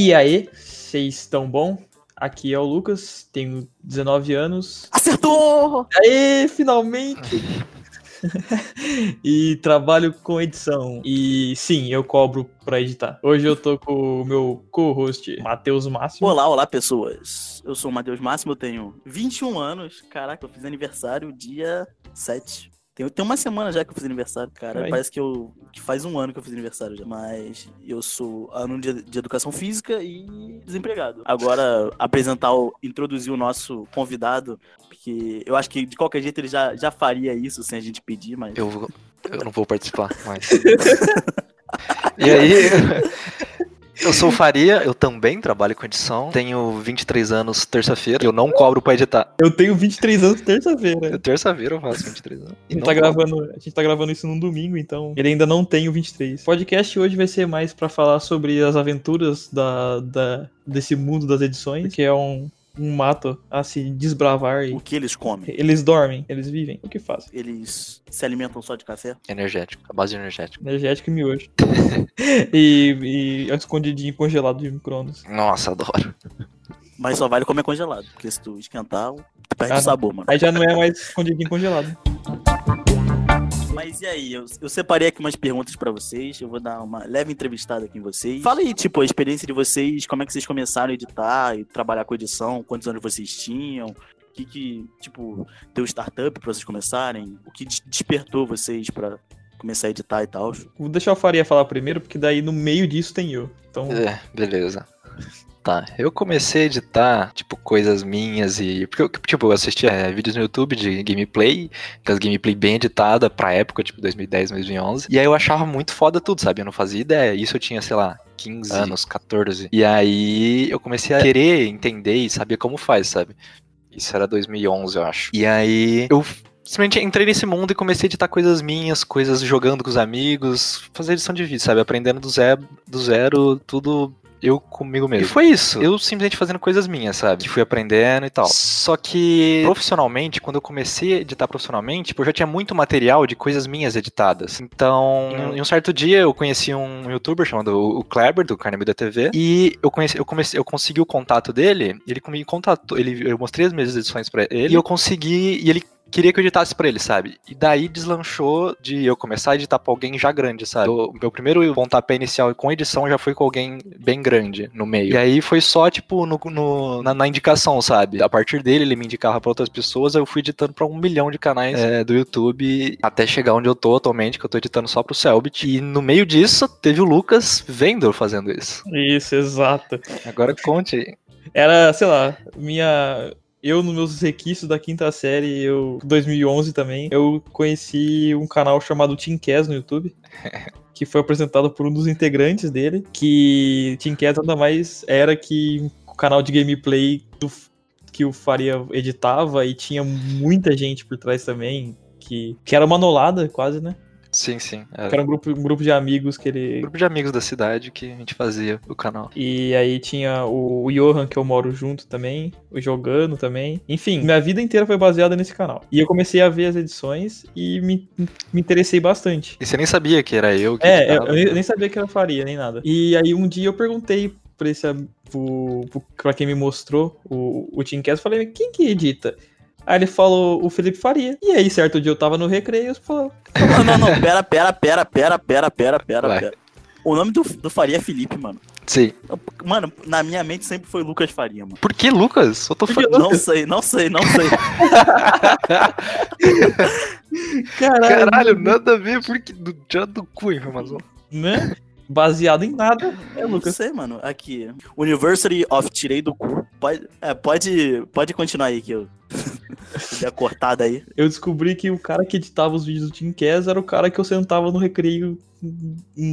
E aí, vocês estão bom? Aqui é o Lucas, tenho 19 anos. Acertou! Aê, finalmente! e trabalho com edição. E sim, eu cobro pra editar. Hoje eu tô com o meu co-host, Matheus Máximo. Olá, olá, pessoas. Eu sou o Matheus Máximo, eu tenho 21 anos. Caraca, eu fiz aniversário dia 7. Tem, tem uma semana já que eu fiz aniversário, cara. Vai. Parece que, eu, que faz um ano que eu fiz aniversário já. Mas eu sou aluno de, de educação física e desempregado. Agora, apresentar, o, introduzir o nosso convidado, porque eu acho que de qualquer jeito ele já, já faria isso sem a gente pedir, mas. Eu, eu não vou participar mais. e aí, eu sou o Faria, eu também trabalho com edição, tenho 23 anos terça-feira, eu não cobro pra editar. Eu tenho 23 anos terça-feira. Terça-feira eu faço 23 anos. A E gente, não tá cobro. gravando, a gente tá gravando isso num domingo, então ele ainda não tem o 23. O podcast hoje vai ser mais pra falar sobre as aventuras da, da, desse mundo das edições, que é um, um mato a se desbravar. E O que eles comem? eles dormem, eles vivem. O que fazem? Eles se alimentam só de café? Energético, a base de energético. E miojo. e, e escondidinho congelado de micro-ondas. Nossa, adoro. Mas só vale comer congelado, porque se tu esquentar, tu perde Ah, o sabor, mano. Aí já não é mais escondidinho congelado. Mas e aí, eu, eu separei aqui umas perguntas pra vocês, eu vou dar uma leve entrevistada aqui em vocês. Fala aí, tipo, a experiência de vocês, como é que vocês começaram a editar e trabalhar com edição, quantos anos vocês tinham, o que que, tipo, deu startup pra vocês começarem, o que des- despertou vocês pra começar a editar e tal. Vou deixar o Faria falar primeiro, porque daí no meio disso tem eu. Então, É, beleza. Tá, eu comecei a editar, tipo, coisas minhas e. Porque eu, tipo, eu assistia é, vídeos no YouTube de gameplay, aquelas gameplay bem editada pra época, tipo 2010, 2011. E aí eu achava muito foda tudo, sabe? Eu não fazia ideia. Isso eu tinha, sei lá, 15 anos, 14. E aí eu comecei a querer entender e saber como faz, sabe? Isso era 2011, eu acho. E aí eu simplesmente entrei nesse mundo e comecei a editar coisas minhas, coisas jogando com os amigos, fazer edição de vídeo, sabe? Aprendendo do zero, do zero tudo eu comigo mesmo. E foi isso. Eu simplesmente fazendo coisas minhas, sabe? Que fui aprendendo e tal. Só que profissionalmente, quando eu comecei a editar profissionalmente, tipo, eu já tinha muito material de coisas minhas editadas. Então, em um- em um certo dia eu conheci um youtuber chamado o Kleber, do Carne da TV, e eu conheci, eu comecei, eu consegui o contato dele, ele me contatou, ele, eu mostrei as minhas edições pra ele, e eu consegui, e ele queria que eu editasse pra ele, sabe? E daí deslanchou de eu começar a editar pra alguém já grande, sabe? O meu primeiro pontapé inicial com edição já foi com alguém bem grande no meio. E aí foi só, tipo, no, no- na, na indicação, sabe? A partir dele, ele me indicava pra outras pessoas, eu fui editando pra um milhão de canais é, do YouTube, até chegar onde eu tô atualmente, que eu tô editando só pro Selbit. E no meio disso, teve o Lucas vendo fazendo isso. isso, exato. Agora conte aí. Era, sei lá, minha. Eu, nos meus requisitos da quinta série, eu. 2011 também, eu conheci um canal chamado Teamcast no YouTube. Que foi apresentado por um dos integrantes dele. Que Teamcast nada mais era que um canal de gameplay do- que o Faria editava e tinha muita gente por trás também. Que, que era uma nolada, quase, né? Sim, sim. Que Era um grupo, um grupo de amigos que um ele. grupo de amigos da cidade que a gente fazia o canal. E aí tinha o, o Johan, que eu moro junto também, o Jogando também. Enfim, minha vida inteira foi baseada nesse canal. E eu comecei a ver as edições e me, me interessei bastante. E você nem sabia que era eu que É, eu, eu nem, eu nem sabia que eu faria, nem nada. E aí um dia eu perguntei pra, esse, pro, pro- pra quem me mostrou o, o Teamcast, eu falei, quem que edita? Aí ele falou o Felipe Faria. E aí, certo dia eu tava no recreio, eu falei, Não, não, não, pera, pera, pera, pera, pera, pera, pera, Vai. pera. O nome do, do Faria é Felipe, mano. Sim. Mano, na minha mente sempre foi Lucas Faria, mano. Por que, Lucas? Eu tô falando. Não sei, não sei, não sei. caralho, Caralho, nada a ver, porque do já do cu informação. né? Baseado em nada, é Eu não Lucas. sei, mano. Aqui. University of Tirei do Cu. Pode, é, pode, pode continuar aí que eu. Dei a cortada aí. eu descobri que o cara que editava os vídeos do Team Cass era o cara que eu sentava no recreio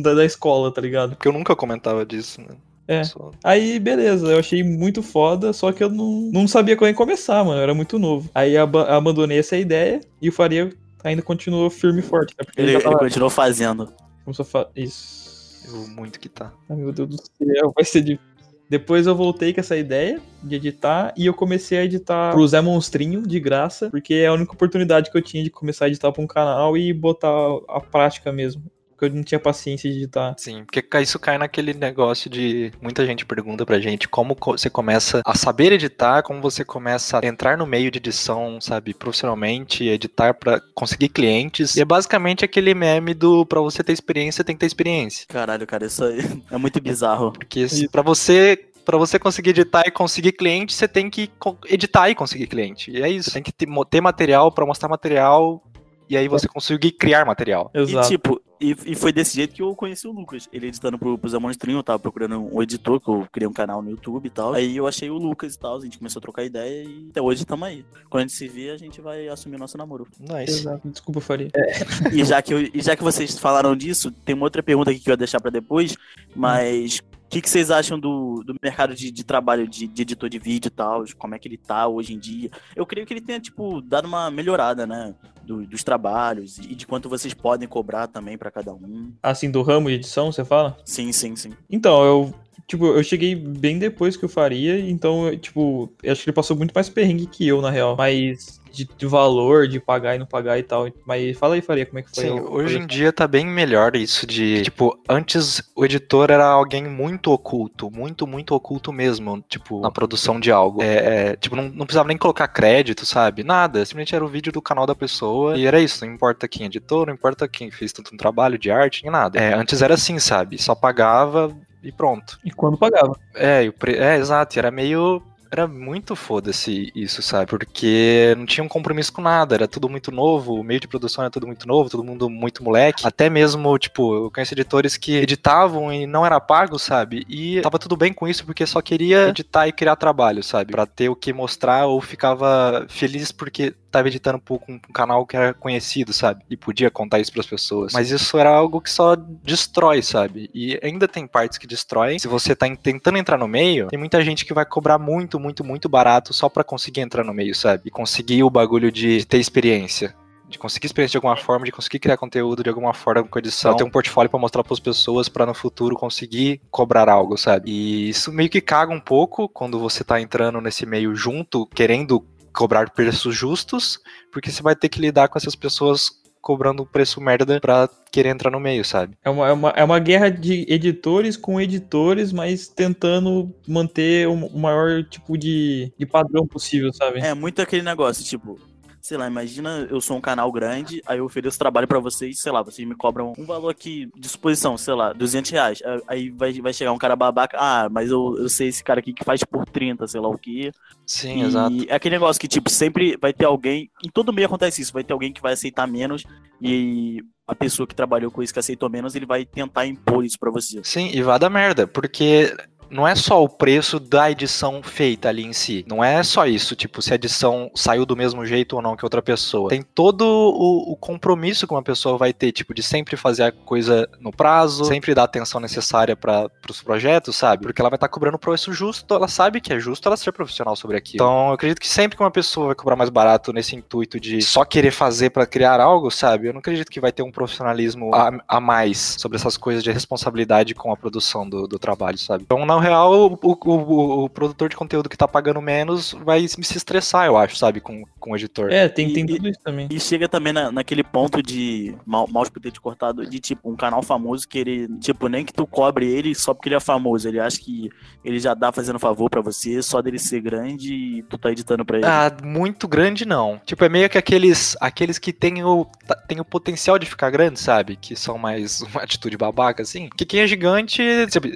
da, da escola, tá ligado? Porque eu nunca comentava disso, né? É. Só- Aí, beleza, eu achei muito foda, só que eu não, não sabia como ia começar, mano, eu era muito novo. Aí aba- abandonei essa ideia e o Faria ainda continuou firme e forte, né? Ele, Ele, já ele tava, continuou fazendo. começou a fa- Isso. Vou muito que tá. Ai, meu Deus do céu, vai ser difícil. Depois eu voltei com essa ideia de editar e eu comecei a editar pro Zé Monstrinho, de graça, porque é a única oportunidade que eu tinha de começar a editar pra um canal e botar a prática mesmo. Porque eu não tinha paciência de editar. Sim, porque isso cai naquele negócio de muita gente pergunta pra gente como você começa a saber editar, como você começa a entrar no meio de edição, sabe, profissionalmente, editar para conseguir clientes. E é basicamente aquele meme do pra você ter experiência, tem que ter experiência. Caralho, cara, isso aí é muito bizarro. Porque para você para você conseguir editar e conseguir cliente, você tem que editar e conseguir cliente. E é isso, você tem que ter, material para mostrar material e aí você conseguir criar material. Exato. E tipo, e, e, foi desse jeito que eu conheci o Lucas. Ele editando pro, pro Zé Monstrinho, eu tava procurando um editor, que eu criei um canal no YouTube e tal. Aí eu achei o Lucas e tal, a gente começou a trocar ideia e até hoje estamos aí. Quando a gente se vê, a gente vai assumir o nosso namoro. Nice. Exato. Desculpa, Faria. É. E, já que eu, e já que vocês falaram disso, tem uma outra pergunta aqui que eu ia deixar pra depois, mas o que, que, vocês acham do, do mercado de, de trabalho de, de, editor de vídeo e tal? Como é que ele tá hoje em dia? Eu creio que ele tenha, tipo, dado uma melhorada, né? Do, dos trabalhos e de quanto vocês podem cobrar também para cada um. Assim, do ramo de edição, você fala? Sim, sim, sim. Então, eu tipo, eu cheguei bem depois que eu faria, então, tipo, eu acho que ele passou muito mais perrengue que eu, na real. Mas de, de, valor, de pagar e não pagar e tal. Mas fala aí, Faria, como é que foi? Sim, hoje em dia tá bem melhor isso de, tipo, antes o editor era alguém muito oculto, muito, muito oculto mesmo, tipo, na produção de algo. É, é, tipo, não, não precisava nem colocar crédito, sabe? Nada, simplesmente era o vídeo do canal da pessoa e era isso, não importa quem editou, não importa quem fez tanto um trabalho de arte, nem nada. É, antes era assim, sabe? Só pagava e pronto. E quando pagava. É, pre... é exato, era meio era muito foda-se isso, sabe? Porque não tinha um compromisso com nada, era tudo muito novo, o meio de produção era tudo muito novo, todo mundo muito moleque. Até mesmo, tipo, eu conheço editores que editavam e não era pago, sabe? E tava tudo bem com isso porque só queria editar e criar trabalho, sabe? Pra ter o que mostrar ou ficava feliz porque tava editando um, um canal que era conhecido, sabe? E podia contar isso para as pessoas. Mas isso era algo que só destrói, sabe? E ainda tem partes que destroem. Se você tá tentando entrar no meio, tem muita gente que vai cobrar muito, muito, muito barato só para conseguir entrar no meio, sabe? E conseguir o bagulho de ter experiência de conseguir experiência de alguma forma, de conseguir criar conteúdo de alguma forma com edição, pra ter um portfólio para mostrar para as pessoas para no futuro conseguir cobrar algo, sabe? E isso meio que caga um pouco quando você tá entrando nesse meio junto, querendo cobrar preços justos, porque você vai ter que lidar com essas pessoas cobrando um preço merda pra querer entrar no meio, sabe? É uma, é uma, é uma guerra de editores com editores, mas tentando manter o maior tipo de, de padrão possível, sabe? É muito aquele negócio, tipo, sei lá, imagina eu sou um canal grande, aí eu ofereço trabalho para vocês, sei lá, vocês me cobram um valor aqui de disposição, sei lá, 200 reais. Aí vai, vai chegar um cara babaca, ah, mas eu, eu sei esse cara aqui que faz por 30, sei lá o que. Sim, e exato. É aquele negócio que, tipo, sempre vai ter alguém, em todo meio acontece isso, vai ter alguém que vai aceitar menos e a pessoa que trabalhou com isso que aceitou menos, ele vai tentar impor isso para você. Sim, e vai dar merda, porque não é só o preço da edição feita ali em si. Não é só isso, tipo, se a edição saiu do mesmo jeito ou não que outra pessoa. Tem todo o, o compromisso que uma pessoa vai ter, tipo, de sempre fazer a coisa no prazo, sempre dar a atenção necessária para os projetos, sabe? Porque ela vai estar tá cobrando o preço justo, ela sabe que é justo ela ser profissional sobre aquilo. Então, eu acredito que sempre que uma pessoa vai cobrar mais barato nesse intuito de só querer fazer para criar algo, sabe? Eu não acredito que vai ter um profissionalismo a, a mais sobre essas coisas de responsabilidade com a produção do, do trabalho, sabe? Então, na real, o, o, o, produtor de conteúdo que tá pagando menos vai se estressar, eu acho, sabe, com, com o editor. É, tem, tem tudo isso também. E chega também na, naquele ponto de mal, mal de ter cortado, de tipo, um canal famoso que ele, tipo, nem que tu cobre ele só porque ele é famoso. Ele acha que ele já dá fazendo favor para você, só dele ser grande e tu tá editando pra ele. Ah, muito grande não. Tipo, é meio que aqueles, aqueles que tem o, tem o potencial de ficar grande, sabe? Que são mais uma atitude babaca, assim. Que quem é gigante,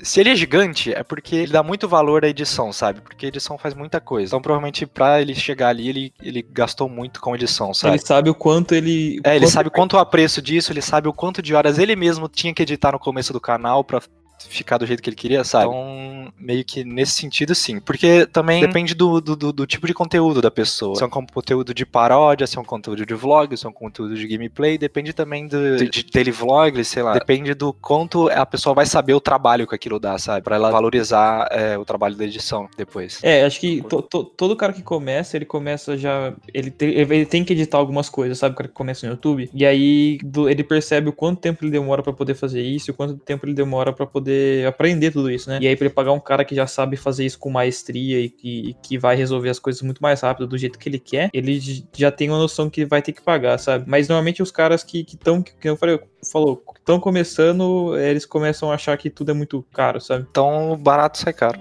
se ele é gigante, é porque ele dá muito valor à edição, sabe? Porque a edição faz muita coisa. Então, provavelmente, pra ele chegar ali, ele, ele gastou muito com edição, sabe? Ele sabe o quanto ele. É, ele sabe o quanto o apreço disso, ele sabe o quanto de horas ele mesmo tinha que editar no começo do canal pra ficar do jeito que ele queria, sabe? Então, meio que nesse sentido, sim. Porque também depende do, do, do, do tipo de conteúdo da pessoa. Se é um conteúdo de paródia, se é um conteúdo de vlog, se é um conteúdo de gameplay, depende também do, de, de daily vlog, sei lá. Depende do quanto a pessoa vai saber o trabalho que aquilo dá, sabe? Pra ela valorizar é, o trabalho da edição depois. É, acho que to, to, todo cara que começa, ele começa já. Ele, te, ele tem que editar algumas coisas, sabe? O cara que começa no YouTube. E aí do, ele percebe o quanto tempo ele demora para poder fazer isso, o quanto tempo ele demora para poder poder aprender tudo isso, né? E aí pra ele pagar um cara que já sabe fazer isso com maestria e que, que vai resolver as coisas muito mais rápido, do jeito que ele quer, ele já tem uma noção que vai ter que pagar, sabe? Mas normalmente os caras que estão, que, que eu falei, falou, estão começando, eles começam a achar que tudo é muito caro, sabe? Então barato sai caro.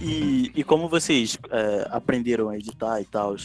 E, e como vocês é, aprenderam a editar e tal?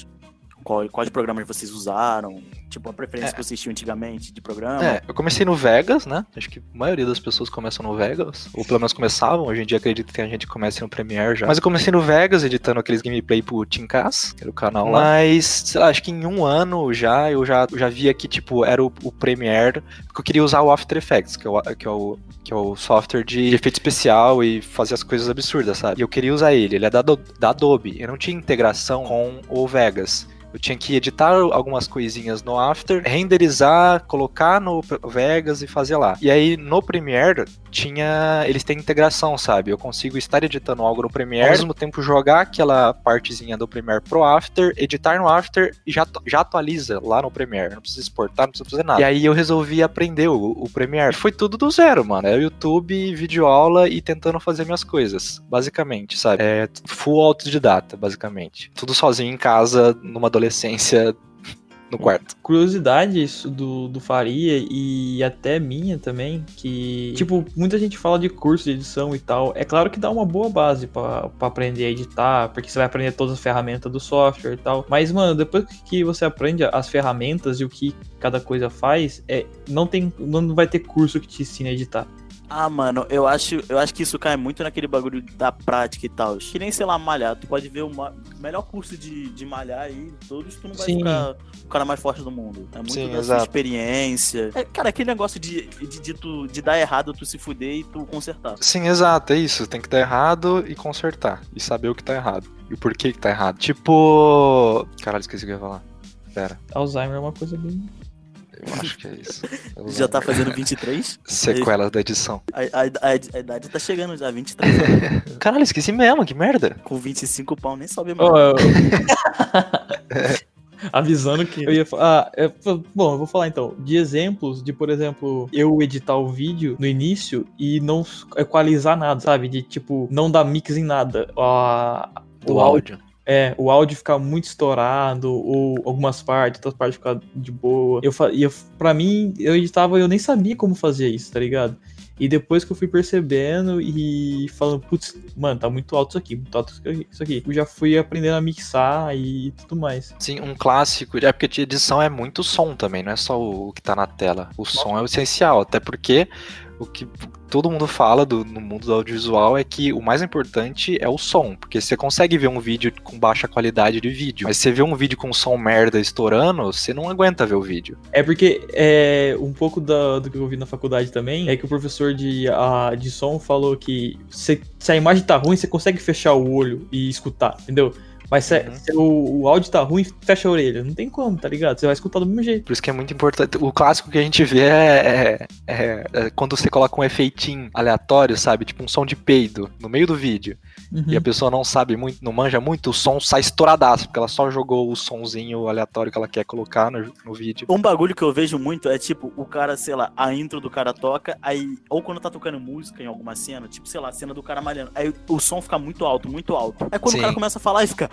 Qual, quais programas vocês usaram? Tipo, a preferência É. que vocês tinham antigamente de programa? É, eu comecei no Vegas, né? Acho que a maioria das pessoas começam no Vegas. Ou pelo menos começavam. Hoje em dia acredito que tem gente que começa no Premiere já. Mas eu comecei no Vegas, editando aqueles gameplay pro Teamcast, que era o canal lá. Mas, sei lá, acho que em um ano já, eu já, já via que, tipo, era o, o Premiere. Porque eu queria usar o After Effects, que é o, que é o, que é o software de efeito especial e fazer as coisas absurdas, sabe? E eu queria usar ele. Ele é da, da Adobe. Eu não tinha integração com o Vegas. Eu tinha que editar algumas coisinhas no After, renderizar, colocar no Vegas e fazer lá. E aí no Premiere tinha. Eles têm integração, sabe? Eu consigo estar editando algo no Premiere, ao mesmo tempo jogar aquela partezinha do Premiere pro After, editar no After e já, já atualiza lá no Premiere. Não precisa exportar, não precisa fazer nada. E aí eu resolvi aprender o, o Premiere. Foi tudo do zero, mano. É YouTube, videoaula e tentando fazer minhas coisas, basicamente, sabe? É full autodidata, basicamente. Tudo sozinho em casa, numa adolescência no quarto. curiosidade do, do Faria e até minha também, que, tipo, muita gente fala de curso de edição e tal. É claro que dá uma boa base pra aprender a editar, porque você vai aprender todas as ferramentas do software e tal. Mas, mano, depois que você aprende as ferramentas e o que cada coisa faz, é, não tem, não vai ter curso que te ensine a editar. Ah, mano, eu acho, eu acho que isso cai muito naquele bagulho da prática e tal. Que nem, sei lá, malhar. Tu pode ver o ma- melhor curso de, de malhar aí, todos, tu não vai Sim. ficar o cara mais forte do mundo. É muito Sim, da sua exato. experiência. É, cara, aquele negócio de, de, de, tu, de dar errado, tu se fuder e tu consertar. Sim, exato, é isso. Tem que dar errado e consertar. E saber o que tá errado. E o porquê que tá errado. Tipo. Caralho, esqueci o que eu ia falar. Pera, Alzheimer é uma coisa bem. Eu acho que é isso. Eu Já tá lembro. fazendo 23? Sequelas da edição. A, a, a- a idade tá chegando já, 23 anos. Caralho, esqueci mesmo, que merda. Com 25 pau nem sobe mais. Ó, eu- Avisando que eu ia falar. Ah, é, bom, eu vou falar então. De exemplos de, por exemplo, eu editar o vídeo no início e não equalizar nada, sabe? De tipo, não dar mix em nada. A- Do o áudio. É, o áudio ficar muito estourado, ou algumas partes, outras partes ficar de boa. Eu, eu, pra mim, eu editava eu nem sabia como fazer isso, tá ligado? E depois que eu fui percebendo e falando, putz, mano, tá muito alto isso aqui, muito alto isso aqui, isso aqui. Eu já fui aprendendo a mixar e tudo mais. Sim, um clássico. É porque de edição é muito som também, não é só o que tá na tela. O som é o essencial, até porque o que todo mundo fala do- no mundo do audiovisual é que o mais importante é o som. Porque você consegue ver um vídeo com baixa qualidade de vídeo, mas você vê um vídeo com som merda estourando, você não aguenta ver o vídeo. É porque é, um pouco da- do que eu vi na faculdade também é que o professor de, a, de som falou que se, se a imagem tá ruim, você consegue fechar o olho e escutar, entendeu? Mas se, Uhum. se o, o áudio tá ruim, fecha a orelha. Não tem como, tá ligado? Você vai escutar do mesmo jeito. Por isso que é muito importante. O clássico que a gente vê é, é- é- é quando você coloca um efeitinho aleatório, sabe? Tipo um som de peido no meio do vídeo. Uhum. E a pessoa não sabe muito, não manja muito, o som sai estouradaço, porque ela só jogou o sonzinho aleatório que ela quer colocar no, no vídeo. Um bagulho que eu vejo muito é tipo, o cara, sei lá, a intro do cara toca, aí, ou quando tá tocando música em alguma cena, tipo, sei lá, a cena do cara malhando, aí o som fica muito alto, muito alto. Aí quando Sim. o cara começa a falar, aí fica.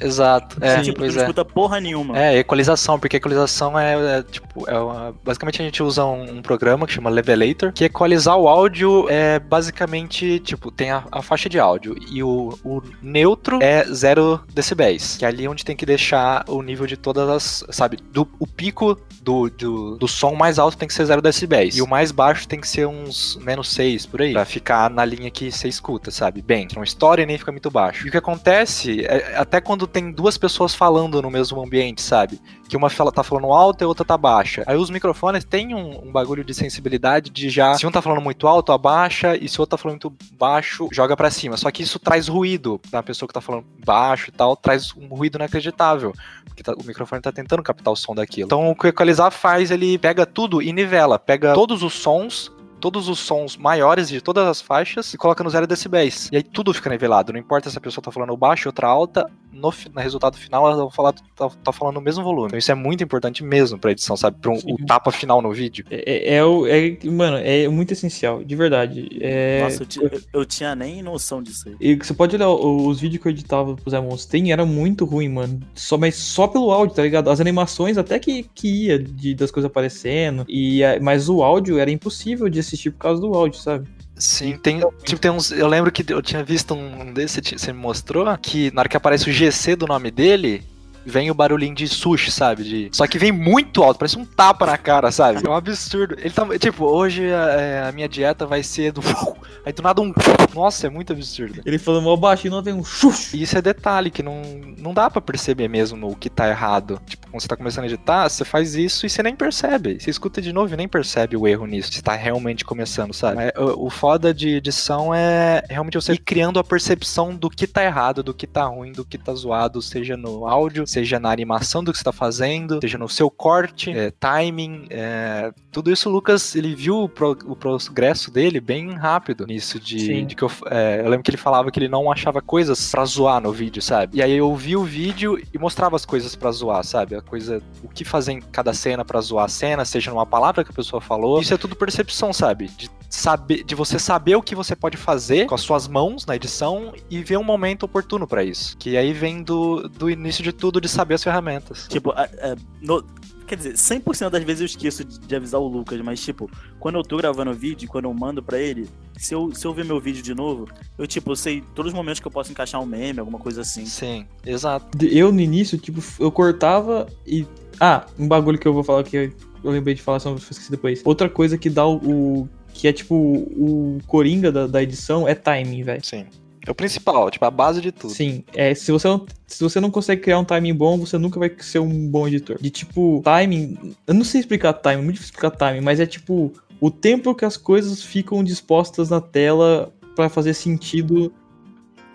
Exato. É, tipo, tu pois não é. escuta porra nenhuma. É, equalização, porque equalização é, é, tipo, é uma- basicamente a gente usa um, um programa que chama Levelator, que equalizar o áudio é basicamente, tipo, tem a, a faixa de áudio. E o, o neutro é 0 decibéis, que é ali onde tem que deixar o nível de todas as, sabe, do, o pico do, do, do som mais alto tem que ser 0 decibéis. E o mais baixo tem que ser uns menos 6 por aí, pra ficar na linha que você escuta, sabe, bem, não estoura e nem fica muito baixo. E o que acontece, é, até quando tem duas pessoas falando no mesmo ambiente, sabe, que uma fala, tá falando alto e outra tá baixa. Aí os microfones têm um, um bagulho de sensibilidade de já. Se um tá falando muito alto, abaixa, e se o outro tá falando muito baixo, joga pra cima. Só que isso traz ruído pra pessoa que tá falando baixo e tal, traz um ruído inacreditável. Porque tá- o microfone tá tentando captar o som daquilo. Então o que o equalizar faz, ele pega tudo e nivela. Pega todos os sons todos os sons maiores de todas as faixas e coloca no zero decibéis. E aí tudo fica nivelado. Não importa se a pessoa tá falando baixo, outra alta, no, no resultado final elas vão falar, tá, tá falando no mesmo volume. Então isso é muito importante mesmo pra edição, sabe? Pra um, o tapa final no vídeo. É, é, é, o- é- mano, é muito essencial, de verdade. É, Nossa, eu, ti- eu- eu tinha nem noção disso aí. E você pode olhar o- os vídeos que eu editava pro Zé Monstro, era muito ruim, mano. Só, mas só pelo áudio, tá ligado? As animações até que, que ia de, das coisas aparecendo. E, mas o áudio era impossível de assistir por causa do áudio, sabe? Sim, tem, tipo, tem uns. Eu lembro que eu tinha visto um desse, você me mostrou, que na hora que aparece o GC do nome dele, vem o barulhinho de sushi, sabe? De... Só que vem muito alto, parece um tapa na cara, sabe? É um absurdo. Ele tá. Tipo, hoje a, a minha dieta vai ser do. Aí do nada um. Nossa, é muito absurdo. Ele falando mal baixinho, não tem um isso é detalhe que não, não dá pra perceber mesmo o que tá errado. Tipo, quando você tá começando a editar, você faz isso e você nem percebe. Você escuta de novo e nem percebe o erro nisso. Você tá realmente começando, sabe? Mas, o, o foda de edição é realmente você ir criando a percepção do que tá errado, do que tá ruim, do que tá zoado, seja no áudio, seja na animação do que você tá fazendo, seja no seu corte, é, timing, é, tudo isso o Lucas, ele viu o, pro- o progresso dele bem rápido nisso de, Sim. de que eu, é, eu lembro que ele falava que ele não achava coisas pra zoar no vídeo, sabe? E aí eu vi o vídeo e mostrava as coisas pra zoar, sabe? A coisa, o que fazer em cada cena pra zoar a cena, seja numa palavra que a pessoa falou. Isso é tudo percepção, sabe? De saber, de você saber o que você pode fazer com as suas mãos na edição e ver um momento oportuno pra isso. Que aí vem do, do início de tudo de saber as ferramentas. Tipo, a- a- no- quer dizer, 100% das vezes eu esqueço de, de avisar o Lucas, mas tipo, quando eu tô gravando o vídeo, quando eu mando pra ele, se eu, se eu ver meu vídeo de novo, eu tipo, eu sei todos os momentos que eu posso encaixar um meme, alguma coisa assim. Sim, exato. Eu, no início, tipo, eu cortava e. Ah, um bagulho que eu vou falar que eu, lembrei de falar, só vou esquecer depois. Outra coisa que dá o. o- que é tipo o coringa da, da edição é timing, velho. Sim. É o principal, tipo, a base de tudo. Sim, é, se você, não, se você não consegue criar um timing bom, você nunca vai ser um bom editor. De tipo, timing. Eu não sei explicar timing, é muito difícil explicar timing, mas é tipo o tempo que as coisas ficam dispostas na tela pra fazer sentido,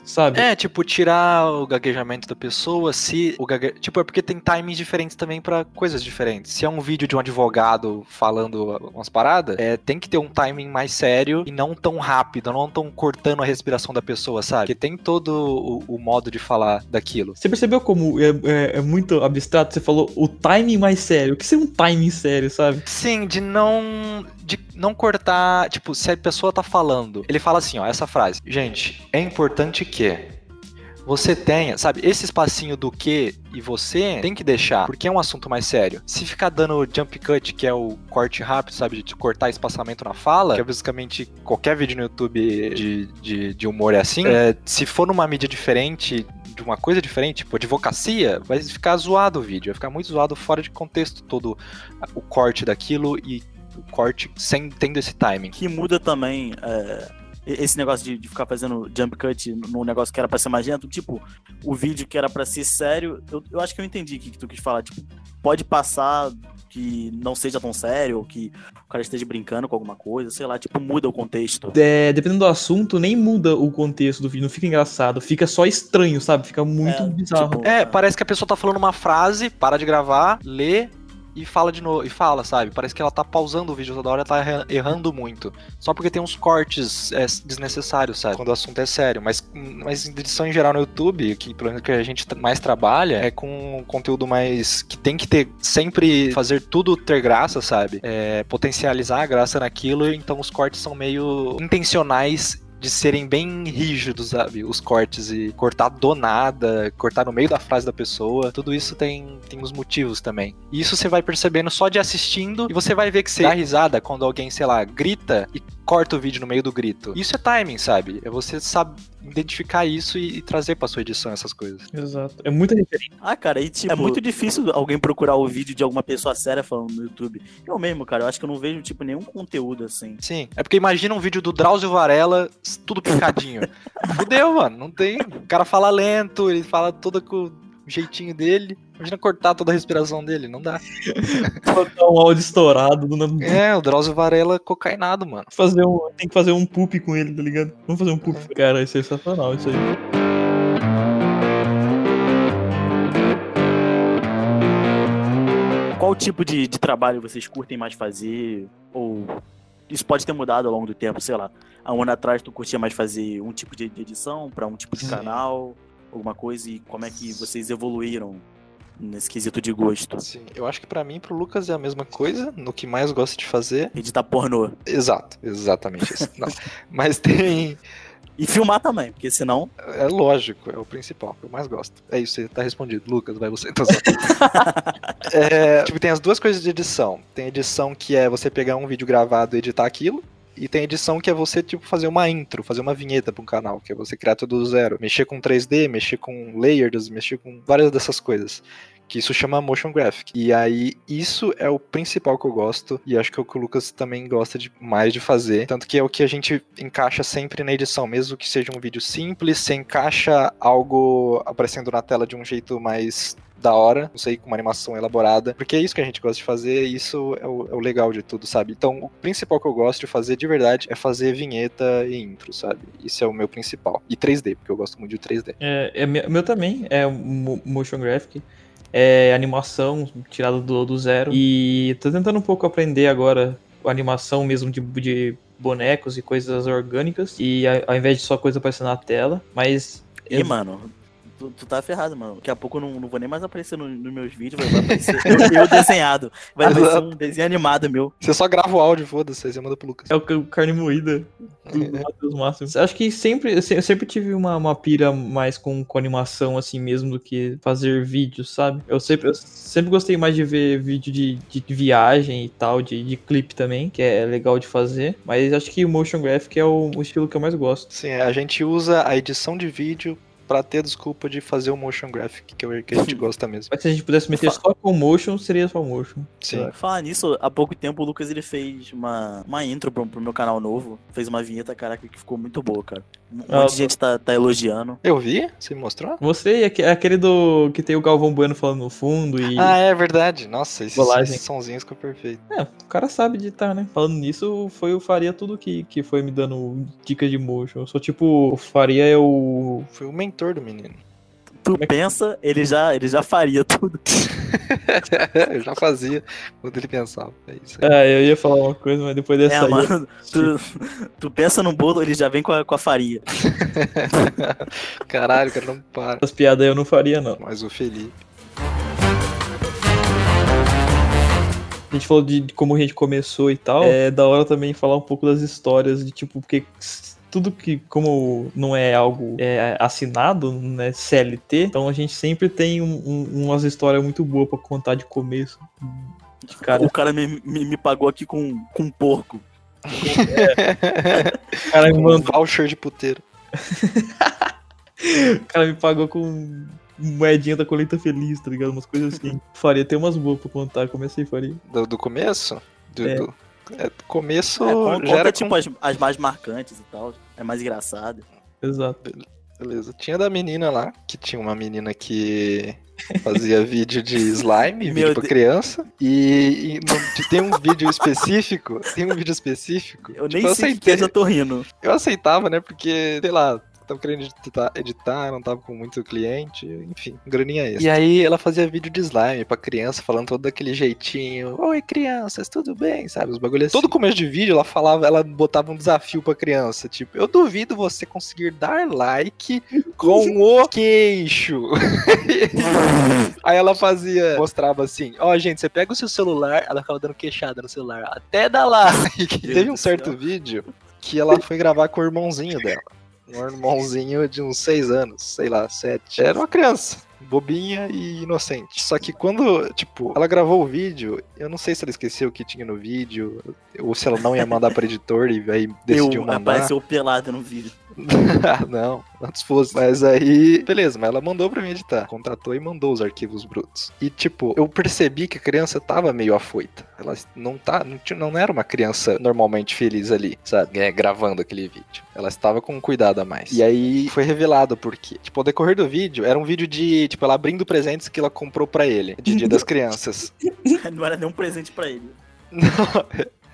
sabe? É, tipo, tirar o gaguejamento da pessoa, se o gague... Tipo, é porque tem timings diferentes também pra coisas diferentes. Se é um vídeo de um advogado falando umas paradas, é, tem que ter um timing mais sério e não tão rápido, não tão cortando a respiração da pessoa, sabe? Porque tem todo o, o modo de falar daquilo. Você percebeu como é, é- é muito abstrato? Você falou o timing mais sério. O que seria um timing sério, sabe? Sim, de não. De não cortar. Tipo, se a pessoa tá falando, ele fala assim, ó, essa frase. Gente, é importante que você tenha, sabe, esse espacinho do que e você tem que deixar, porque é um assunto mais sério. Se ficar dando jump cut, que é o corte rápido, sabe, de cortar espaçamento na fala, que é basicamente qualquer vídeo no YouTube de, de, de humor é assim, é, se for numa mídia diferente, de uma coisa diferente, tipo advocacia, vai ficar zoado o vídeo, vai ficar muito zoado fora de contexto todo o corte daquilo e o corte sem tendo esse timing. Que muda também é, esse negócio de, de ficar fazendo jump cut num negócio que era pra ser magento, tipo, o vídeo que era pra ser sério, eu, eu acho que eu entendi o que, que tu quis falar, tipo, pode passar que não seja tão sério, ou que o cara esteja brincando com alguma coisa, sei lá, tipo, muda o contexto. É, dependendo do assunto, nem muda o contexto do vídeo, não fica engraçado, fica só estranho, sabe? Fica muito É, bizarro. tipo, É, parece que a pessoa tá falando uma frase, para de gravar, lê e fala de novo, e fala, sabe? Parece que ela tá pausando o vídeo toda hora, tá erra- errando muito. Só porque tem uns cortes é, desnecessários, sabe? Quando o assunto é sério. Mas, mas edição em geral no YouTube, que pelo menos que a gente mais trabalha, é com conteúdo mais. que tem que ter sempre fazer tudo ter graça, sabe? É, potencializar a graça naquilo, então os cortes são meio intencionais de serem bem rígidos, sabe? Os cortes e cortar do nada, cortar no meio da frase da pessoa. Tudo isso tem, tem os motivos também. E isso você vai percebendo só de assistindo e você vai ver que você dá risada quando alguém, sei lá, grita e corta o vídeo no meio do grito. Isso é timing, sabe? É você saber identificar isso e, e trazer pra sua edição essas coisas. Exato. É muita referência. Ah, cara, e tipo, é muito difícil alguém procurar o vídeo de alguma pessoa séria falando no YouTube. Eu mesmo, cara, eu acho que eu não vejo, tipo, nenhum conteúdo assim. Sim. É porque imagina um vídeo do Drauzio Varela, tudo picadinho. Fudeu, mano. Não tem. O cara fala lento, ele fala todo com o jeitinho dele. Imagina cortar toda a respiração dele, não dá. Botar um áudio estourado, do nada. É, o Drauzio Varela cocainado, mano. fazer um, tem que fazer um poop com ele, tá ligado? Vamos fazer um poop. Cara, isso é sensacional, isso aí. Qual tipo de, de trabalho vocês curtem mais fazer? Ou isso pode ter mudado ao longo do tempo, sei lá. Há um ano atrás tu curtia mais fazer um tipo de edição pra um tipo de Sim. canal? Alguma coisa e como é que vocês evoluíram nesse quesito de gosto? Sim, eu acho que pra mim pro Lucas é a mesma coisa, no que mais gosta de fazer. Editar pornô. Exato, exatamente isso. Mas tem. E filmar também, porque senão. É lógico, é o principal, que eu mais gosto. É isso, você tá respondido. Lucas, vai você. Só. É, tipo, tem as duas coisas de edição. Tem edição que é você pegar um vídeo gravado e editar aquilo. E tem edição que é você, tipo, fazer uma intro, fazer uma vinheta para um canal, que é você criar tudo do zero. Mexer com 3D, mexer com layers, mexer com várias dessas coisas. Que isso chama motion graphic. E aí, isso é o principal que eu gosto. E acho que é o que o Lucas também gosta de, mais de fazer. Tanto que é o que a gente encaixa sempre na edição. Mesmo que seja um vídeo simples, você encaixa algo aparecendo na tela de um jeito mais da hora, não sei, com uma animação elaborada, porque é isso que a gente gosta de fazer isso é o, é o, legal de tudo, sabe? Então, o principal que eu gosto de fazer de verdade é fazer vinheta e intro, sabe? Isso é o meu principal. E 3D, porque eu gosto muito de 3D. É, é meu também, é motion graphic. É animação tirada do, do zero. E tô tentando um pouco aprender agora a animação mesmo de, de bonecos e coisas orgânicas. E ao invés de só coisa aparecendo na tela. Mas. E, eu... mano, tu, tu tá ferrado, mano. Daqui a pouco eu não, não vou nem mais aparecer nos no meus vídeos, vai, aparecer eu, eu, desenhado. Vai aparecer um desenho animado meu. Você só grava o áudio, foda-se, você manda pro Lucas. É o carne moída do é. Matheus Máximo. Acho que sempre, eu sempre tive uma, uma pira mais com, com animação assim mesmo do que fazer vídeos, sabe? Eu sempre, eu sempre gostei mais de ver vídeo de, de viagem e tal, de, de clipe também, que é legal de fazer. Mas acho que o motion graphic é o, o estilo que eu mais gosto. Sim, a gente usa a edição de vídeo pra ter desculpa de fazer o motion graphic, que, é o que a gente gosta mesmo. Mas se a gente pudesse meter só com motion, seria só motion. Sim. Falar nisso, há pouco tempo o Lucas ele fez uma, uma intro pro, pro meu canal novo. Fez uma vinheta, caraca, que ficou muito boa, cara. Um ah, monte de gente tá, tá elogiando. Eu vi? Você me mostrou? Você é aquele do que tem o Galvão Bueno falando no fundo e. Ah, é verdade. Nossa, esses, esses sonzinhos ficou perfeito. É, o cara sabe editar, né? Falando nisso, foi o Faria tudo que, que foi me dando dicas de motion. Eu sou tipo, o Faria é o. Foi o mentor do menino tu é pensa, ele já, ele já faria tudo. eu já fazia quando ele pensava. É isso aí. É, eu ia falar uma coisa, mas depois dessa. É, aí, mano, tu, tu, pensa no bolo, ele já vem com a, com a farinha. Caralho, cara, não para. As piadas eu não faria, não. Mas o Felipe. A gente falou de, de como a gente começou e tal. É da hora também falar um pouco das histórias de tipo, porque tudo que, como não é algo é, assinado, né, CLT, então a gente sempre tem um, um, umas histórias muito boas para contar de começo. De cara. O cara me, me, me, pagou aqui com, com porco. É. o cara me mandou. Um voucher de puteiro. o cara me pagou com moedinha da colheita feliz, tá ligado? Umas coisas assim. Faria ter umas boas pra contar. Comecei, faria. Do, do começo? Do, é. do, é, começo é, já era tipo com... as, as mais marcantes e tal. É mais engraçado. Exato. Beleza. Tinha da menina lá, que tinha uma menina que fazia vídeo de slime, vídeo pra criança. E, e no, tem um vídeo específico. Tem um vídeo específico. Eu tipo, nem eu sei aceitei, que eu já tô rindo. Eu aceitava, né? Porque, sei lá, tava querendo editar, editar, não tava com muito cliente, enfim, graninha extra. E aí ela fazia vídeo de slime pra criança, falando todo daquele jeitinho, oi crianças, tudo bem, sabe, os bagulhos assim. Todo começo de vídeo ela falava, ela botava um desafio pra criança, tipo, eu duvido você conseguir dar like com o queixo. aí ela fazia, mostrava assim, ó oh, gente, você pega o seu celular, ela ficava dando queixada no celular, até dar like. Teve um certo vídeo que ela foi gravar com o irmãozinho dela um irmãozinho de uns seis anos, sei lá, sete. Era uma criança bobinha e inocente. Só que quando, tipo, ela gravou o vídeo, eu não sei se ela esqueceu o que tinha no vídeo, ou se ela não ia mandar pro editor e aí decidiu eu, mandar. Apareceu pelada no vídeo. não, antes fosse. Mas aí, beleza, mas ela mandou pra mim editar. Contratou e mandou os arquivos brutos. E, tipo, eu percebi que a criança tava meio afoita. Ela não tá, não, tinha, não era uma criança normalmente feliz ali, sabe? É, gravando aquele vídeo. Ela estava com cuidado a mais. E aí foi revelado porque, tipo, ao decorrer do vídeo, era um vídeo de, tipo, ela abrindo presentes que ela comprou para ele, de Dia das Crianças. não era nenhum presente para ele. Não,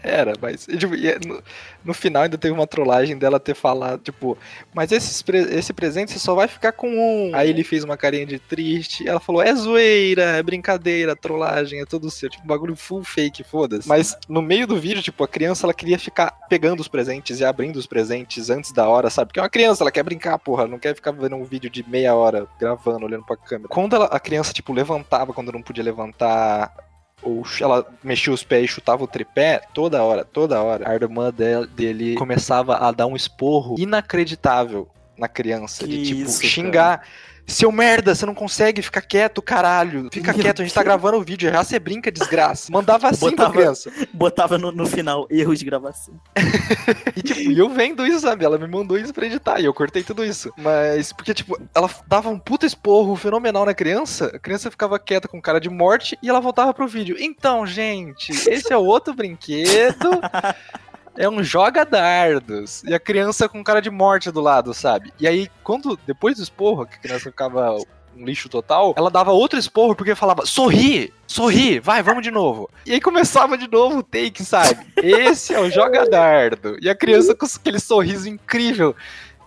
Era, mas tipo, no, no, final ainda teve uma trollagem dela ter falado, tipo, mas esse, esse presente você só vai ficar com um. Aí ele fez uma carinha de triste. Ela falou: é zoeira, é brincadeira, trollagem, é tudo seu. Tipo, um bagulho full fake, foda-se. Mas no meio do vídeo, tipo, a criança ela queria ficar pegando os presentes e abrindo os presentes antes da hora, sabe? Porque é uma criança, ela quer brincar, porra, não quer ficar vendo um vídeo de meia hora gravando, olhando pra câmera. Quando ela, a criança, tipo, levantava quando não podia levantar ou ela mexia os pés e chutava o tripé toda hora, toda hora. A irmã dele começava a dar um esporro inacreditável na criança, que de tipo isso, xingar. Cara seu merda, você não consegue ficar quieto, caralho. Fica Meu quieto, a gente tá gravando o vídeo, já você brinca, desgraça. Mandava assim botava, pra criança. Botava no, no final, erros de gravação. e tipo, eu vendo isso, sabe? Ela me mandou isso pra editar e eu cortei tudo isso. Mas, porque tipo, ela dava um puta esporro fenomenal na criança, a criança ficava quieta com cara de morte e ela voltava pro vídeo. Então, gente, esse é o outro brinquedo. é um joga dardos. E a criança com cara de morte do lado, sabe? E aí, quando, depois do esporro, que a criança ficava um lixo total, ela dava outro esporro porque falava, sorri, sorri, vai, vamos de novo. E aí começava de novo o take, sabe? Esse é o joga dardo. E a criança com aquele sorriso incrível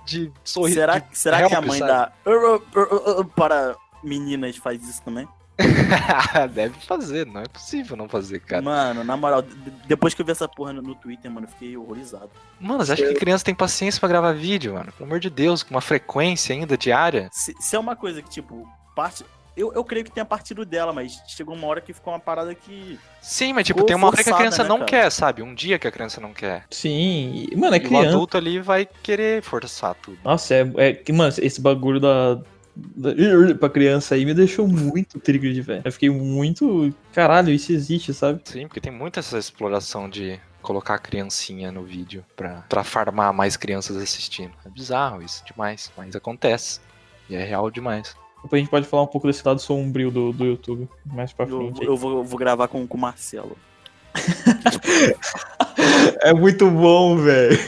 de sorriso. Será, de será help, que a mãe sabe? da para meninas faz isso também? Deve fazer, não é possível não fazer, cara. Mano, na moral, depois que eu vi essa porra no, no Twitter, mano, eu fiquei horrorizado. Mano, você acha que criança tem paciência para gravar vídeo, mano? Pelo amor de Deus, com uma frequência ainda diária? Se, se é uma coisa que, tipo, parte. Eu, eu creio que tenha partido dela, mas chegou uma hora que ficou uma parada que. Sim, mas tipo, tem uma hora que a criança né, não cara? quer, sabe? Um dia que a criança não quer. Sim, mano, é e criança. o adulto ali vai querer forçar tudo. Nossa, é, é que, mano, esse bagulho da, pra criança aí me deixou muito trigger, velho. Eu fiquei muito. Caralho, isso existe, sabe? Sim, porque tem muita essa exploração de colocar a criancinha no vídeo pra, pra farmar mais crianças assistindo. É bizarro isso, demais. Mas acontece. E é real demais. Depois a gente pode falar um pouco desse lado sombrio do, do YouTube mais pra frente. Eu, eu, vou, eu vou gravar com, com o Marcelo. É muito bom, velho.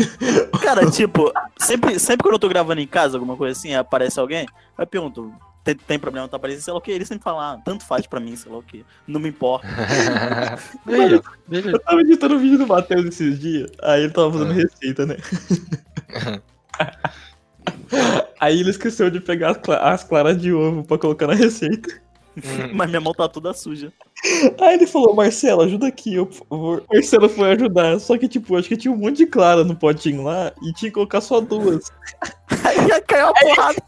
Cara, tipo, sempre, sempre quando eu tô gravando em casa, alguma coisa assim, aparece alguém, eu pergunto, tem, tem problema, tá aparecendo, sei lá o que, ele sempre fala, ah, tanto faz pra mim, sei lá o que, não me importa. Eu tava editando o vídeo do Matheus esses dias, aí ele tava fazendo ah. receita, né? aí ele esqueceu de pegar as, as claras de ovo pra colocar na receita. Hum. Mas minha mão tá toda suja. Aí ele falou, Marcelo, ajuda aqui, eu, por favor. Marcelo foi ajudar. Só que, tipo, acho que tinha um monte de clara no potinho lá e tinha que colocar só duas. Aí ia cair uma porrada.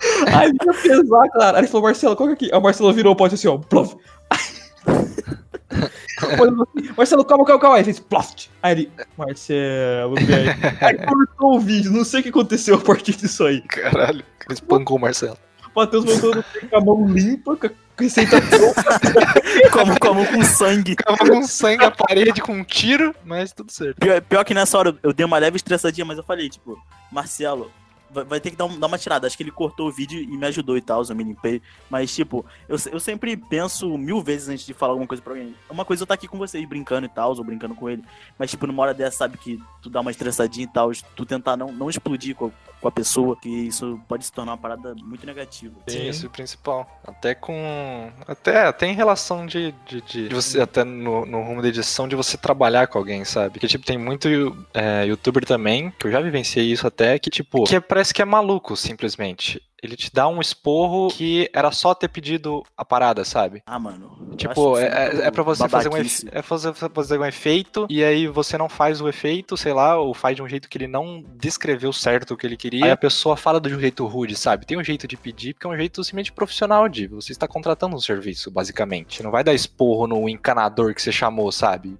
Aí ia pesar, claro. Aí ele falou, Marcelo, coloca aqui. Aí o Marcelo virou o pote assim, ó. Plof. Marcelo, calma, calma, calma. Aí fez ploft. Aí ele, Marcelo, velho. Aí cortou o vídeo. Não sei o que aconteceu a partir disso aí. Caralho, ele espancou o Marcelo. O Matheus voltou com a mão limpa, com a receita como, como com sangue. Como com sangue a parede com um tiro, mas tudo certo. Pior, pior que nessa hora eu dei uma leve estressadinha, mas eu falei, tipo, Marcelo, vai, ter que dar, um, dar, uma tirada. Acho que ele cortou o vídeo e me ajudou e tal, eu me limpei. Mas, tipo, eu, eu sempre penso mil vezes antes de falar alguma coisa pra alguém. Uma coisa é eu tá aqui com vocês brincando e tal, ou brincando com ele. Mas, tipo, numa hora dessa, sabe que tu dá uma estressadinha e tal, tu tentar não, não explodir com, com a pessoa, que isso pode se tornar uma parada muito negativa. Sim, isso é o principal. Até com. Até, até em relação de, de, de, de você, até no, no rumo da edição, de você trabalhar com alguém, sabe? Que, tipo, tem muito é, youtuber também, que eu já vivenciei isso até, que, tipo, que é, parece que é maluco, simplesmente ele te dá um esporro que era só ter pedido a parada, sabe? Ah, mano. Tipo, é, é, é pra você fazer um, efe... é fazer, fazer um efeito e aí você não faz o efeito, sei lá, ou faz de um jeito que ele não descreveu certo o que ele queria. Aí a pessoa fala de um jeito rude, sabe? Tem um jeito de pedir, porque é um jeito simplesmente profissional de você está contratando um serviço, basicamente. Não vai dar esporro no encanador que você chamou, sabe?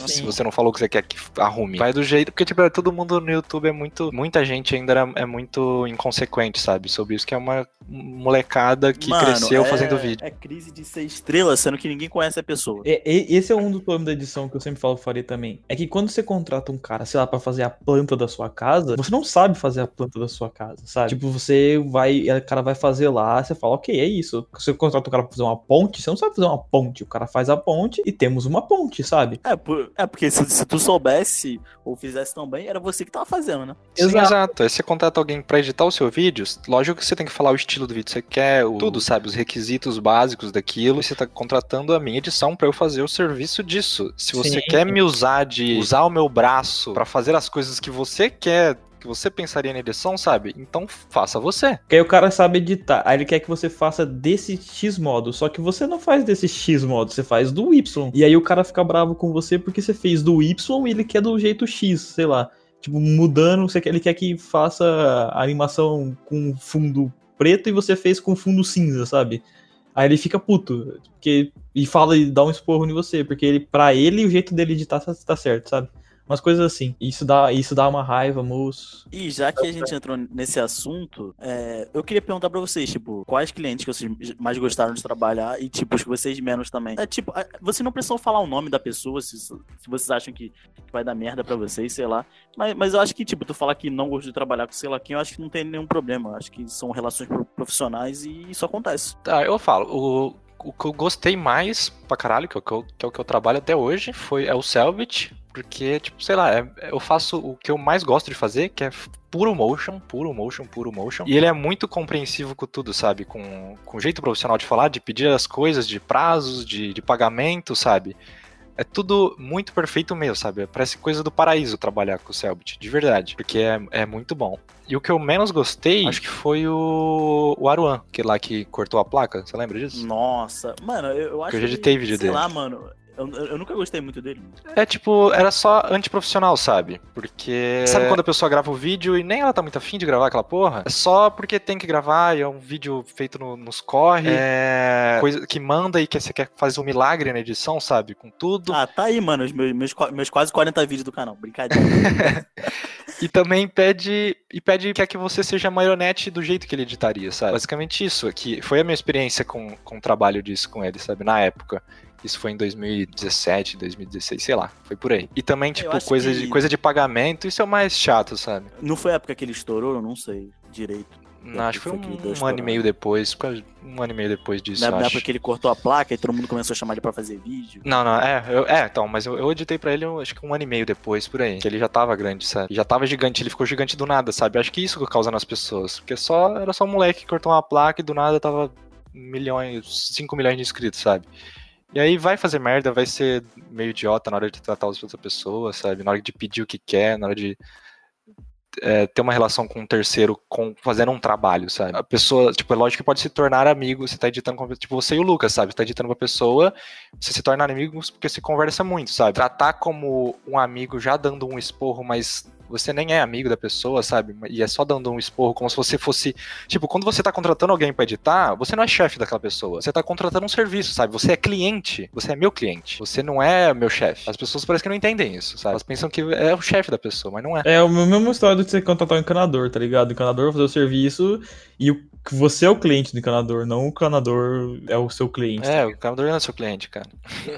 Sim. Se você não falou que você quer que arrume. Vai do jeito. Porque, tipo, todo mundo no YouTube é muito. Muita gente ainda é muito inconsequente, sabe? Sobre isso, que é uma molecada que Mano, cresceu é, fazendo vídeo. É crise de ser estrela, sendo que ninguém conhece a pessoa. É, esse é um dos problemas da edição que eu sempre falo faria também. É que quando você contrata um cara, sei lá, pra fazer a planta da sua casa, você não sabe fazer a planta da sua casa, sabe? Tipo, você vai. O cara vai fazer lá, você fala, ok, é isso. Você contrata um cara pra fazer uma ponte, você não sabe fazer uma ponte. O cara faz a ponte e temos uma ponte, sabe? É, por, é porque se, se tu soubesse ou fizesse tão bem, era você que tava fazendo, né? Sim, Exato. exato. Aí você contrata alguém pra editar o seu vídeo, lógico que você tem que falar o estilo do vídeo que você quer, o- tudo, sabe? Os requisitos básicos daquilo. E você tá contratando a minha edição pra eu fazer o serviço disso. Se você Sim. quer me usar de usar o meu braço pra fazer as coisas que você quer, que você pensaria na edição, sabe? Então faça você. Porque aí o cara sabe editar. Aí ele quer que você faça desse X modo. Só que você não faz desse X modo, você faz do Y. E aí o cara fica bravo com você porque você fez do Y e ele quer do jeito X, sei lá. Tipo, mudando, você quer- ele quer que faça a animação com fundo preto e você fez com fundo cinza, sabe? Aí ele fica puto. Porque, e fala e dá um esporro em você. Porque ele, pra ele, o jeito dele editar tá, tá certo, sabe? Umas coisas assim. Isso dá, isso dá uma raiva, moço. E já que a gente entrou nesse assunto, é, eu queria perguntar pra vocês, tipo, quais clientes que vocês mais gostaram de trabalhar e, tipo, os que vocês menos também. É, tipo, você não precisa falar o nome da pessoa se, se vocês acham que, que vai dar merda pra vocês, sei lá. Mas, mas eu acho que, tipo, tu falar que não gosta de trabalhar com sei lá quem, eu acho que não tem nenhum problema. Eu acho que são relações pro- profissionais e isso acontece. Tá, eu falo, o, o que eu gostei mais pra caralho, que é o que eu, que é o que eu trabalho até hoje, foi é o Selbit, porque, tipo, sei lá, é- eu faço o que eu mais gosto de fazer, que é puro motion, puro motion, puro motion. E ele é muito compreensivo com tudo, sabe? Com, com o jeito profissional de falar, de pedir as coisas, de prazos, de, de pagamento, sabe? É tudo muito perfeito mesmo, sabe? Parece coisa do paraíso trabalhar com o Selbit, de verdade. Porque é, é muito bom. E o que eu menos gostei, acho que foi o, o Aruan, que lá que cortou a placa. Você lembra disso? Nossa, mano, eu, acho Que eu já editei vídeo sei dele. lá, mano, eu, eu nunca gostei muito dele. É tipo, era só antiprofissional, sabe? Porque. Sabe quando a pessoa grava o vídeo e nem ela tá muito afim de gravar aquela porra? É só porque tem que gravar e é um vídeo feito no- nos corre. É. Coisa que manda e que você quer fazer um milagre na edição, sabe? Com tudo. Ah, tá aí, mano, os meus, meus, meus quase 40 vídeos do canal, brincadeira. E também pede e pede que é que você seja marionete do jeito que ele editaria, sabe? Basicamente isso, que foi a minha experiência com, com o trabalho disso com ele, sabe? Na época. Isso foi em 2017, 2016, sei lá, foi por aí. E também, tipo, coisa, que- de, coisa de pagamento, isso é o mais chato, sabe? Não foi a época que ele estourou, eu não sei direito. Não, acho que foi um, um ano e meio depois, quase um ano e meio depois disso, Na, acho. época que ele cortou a placa e todo mundo começou a chamar ele pra fazer vídeo. Não, não, é, eu- é, então, mas eu, eu editei pra ele, acho que um ano e meio depois, por aí. Que ele já tava grande, sabe? Já tava gigante, ele ficou gigante do nada, sabe? Acho que isso que causa nas pessoas. Porque só era só um moleque que cortou uma placa e do nada tava milhões, 5 milhões de inscritos, sabe? E aí vai fazer merda, vai ser meio idiota na hora de tratar as outras pessoas, sabe? Na hora de pedir o que quer, na hora de é, ter uma relação com um terceiro com, fazendo um trabalho, sabe? A pessoa, tipo, é lógico que pode se tornar amigo, você tá editando com, tipo, você e o Lucas, sabe? Você tá editando com a pessoa, você se torna amigos porque se conversa muito, sabe? Tratar como um amigo já dando um esporro, mas você nem é amigo da pessoa, sabe? E é só dando um esporro como se você fosse. Tipo, quando você tá contratando alguém pra editar, você não é chefe daquela pessoa. Você tá contratando um serviço, sabe? Você é cliente. Você é meu cliente. Você não é meu chefe. As pessoas parecem que não entendem isso, sabe? Elas pensam que é o chefe da pessoa, mas não é. É a mesma história de você contratar um encanador, tá ligado? O encanador vai fazer o serviço e o, você é o cliente do encanador, não o encanador é o seu cliente. É, o encanador não é seu cliente, cara.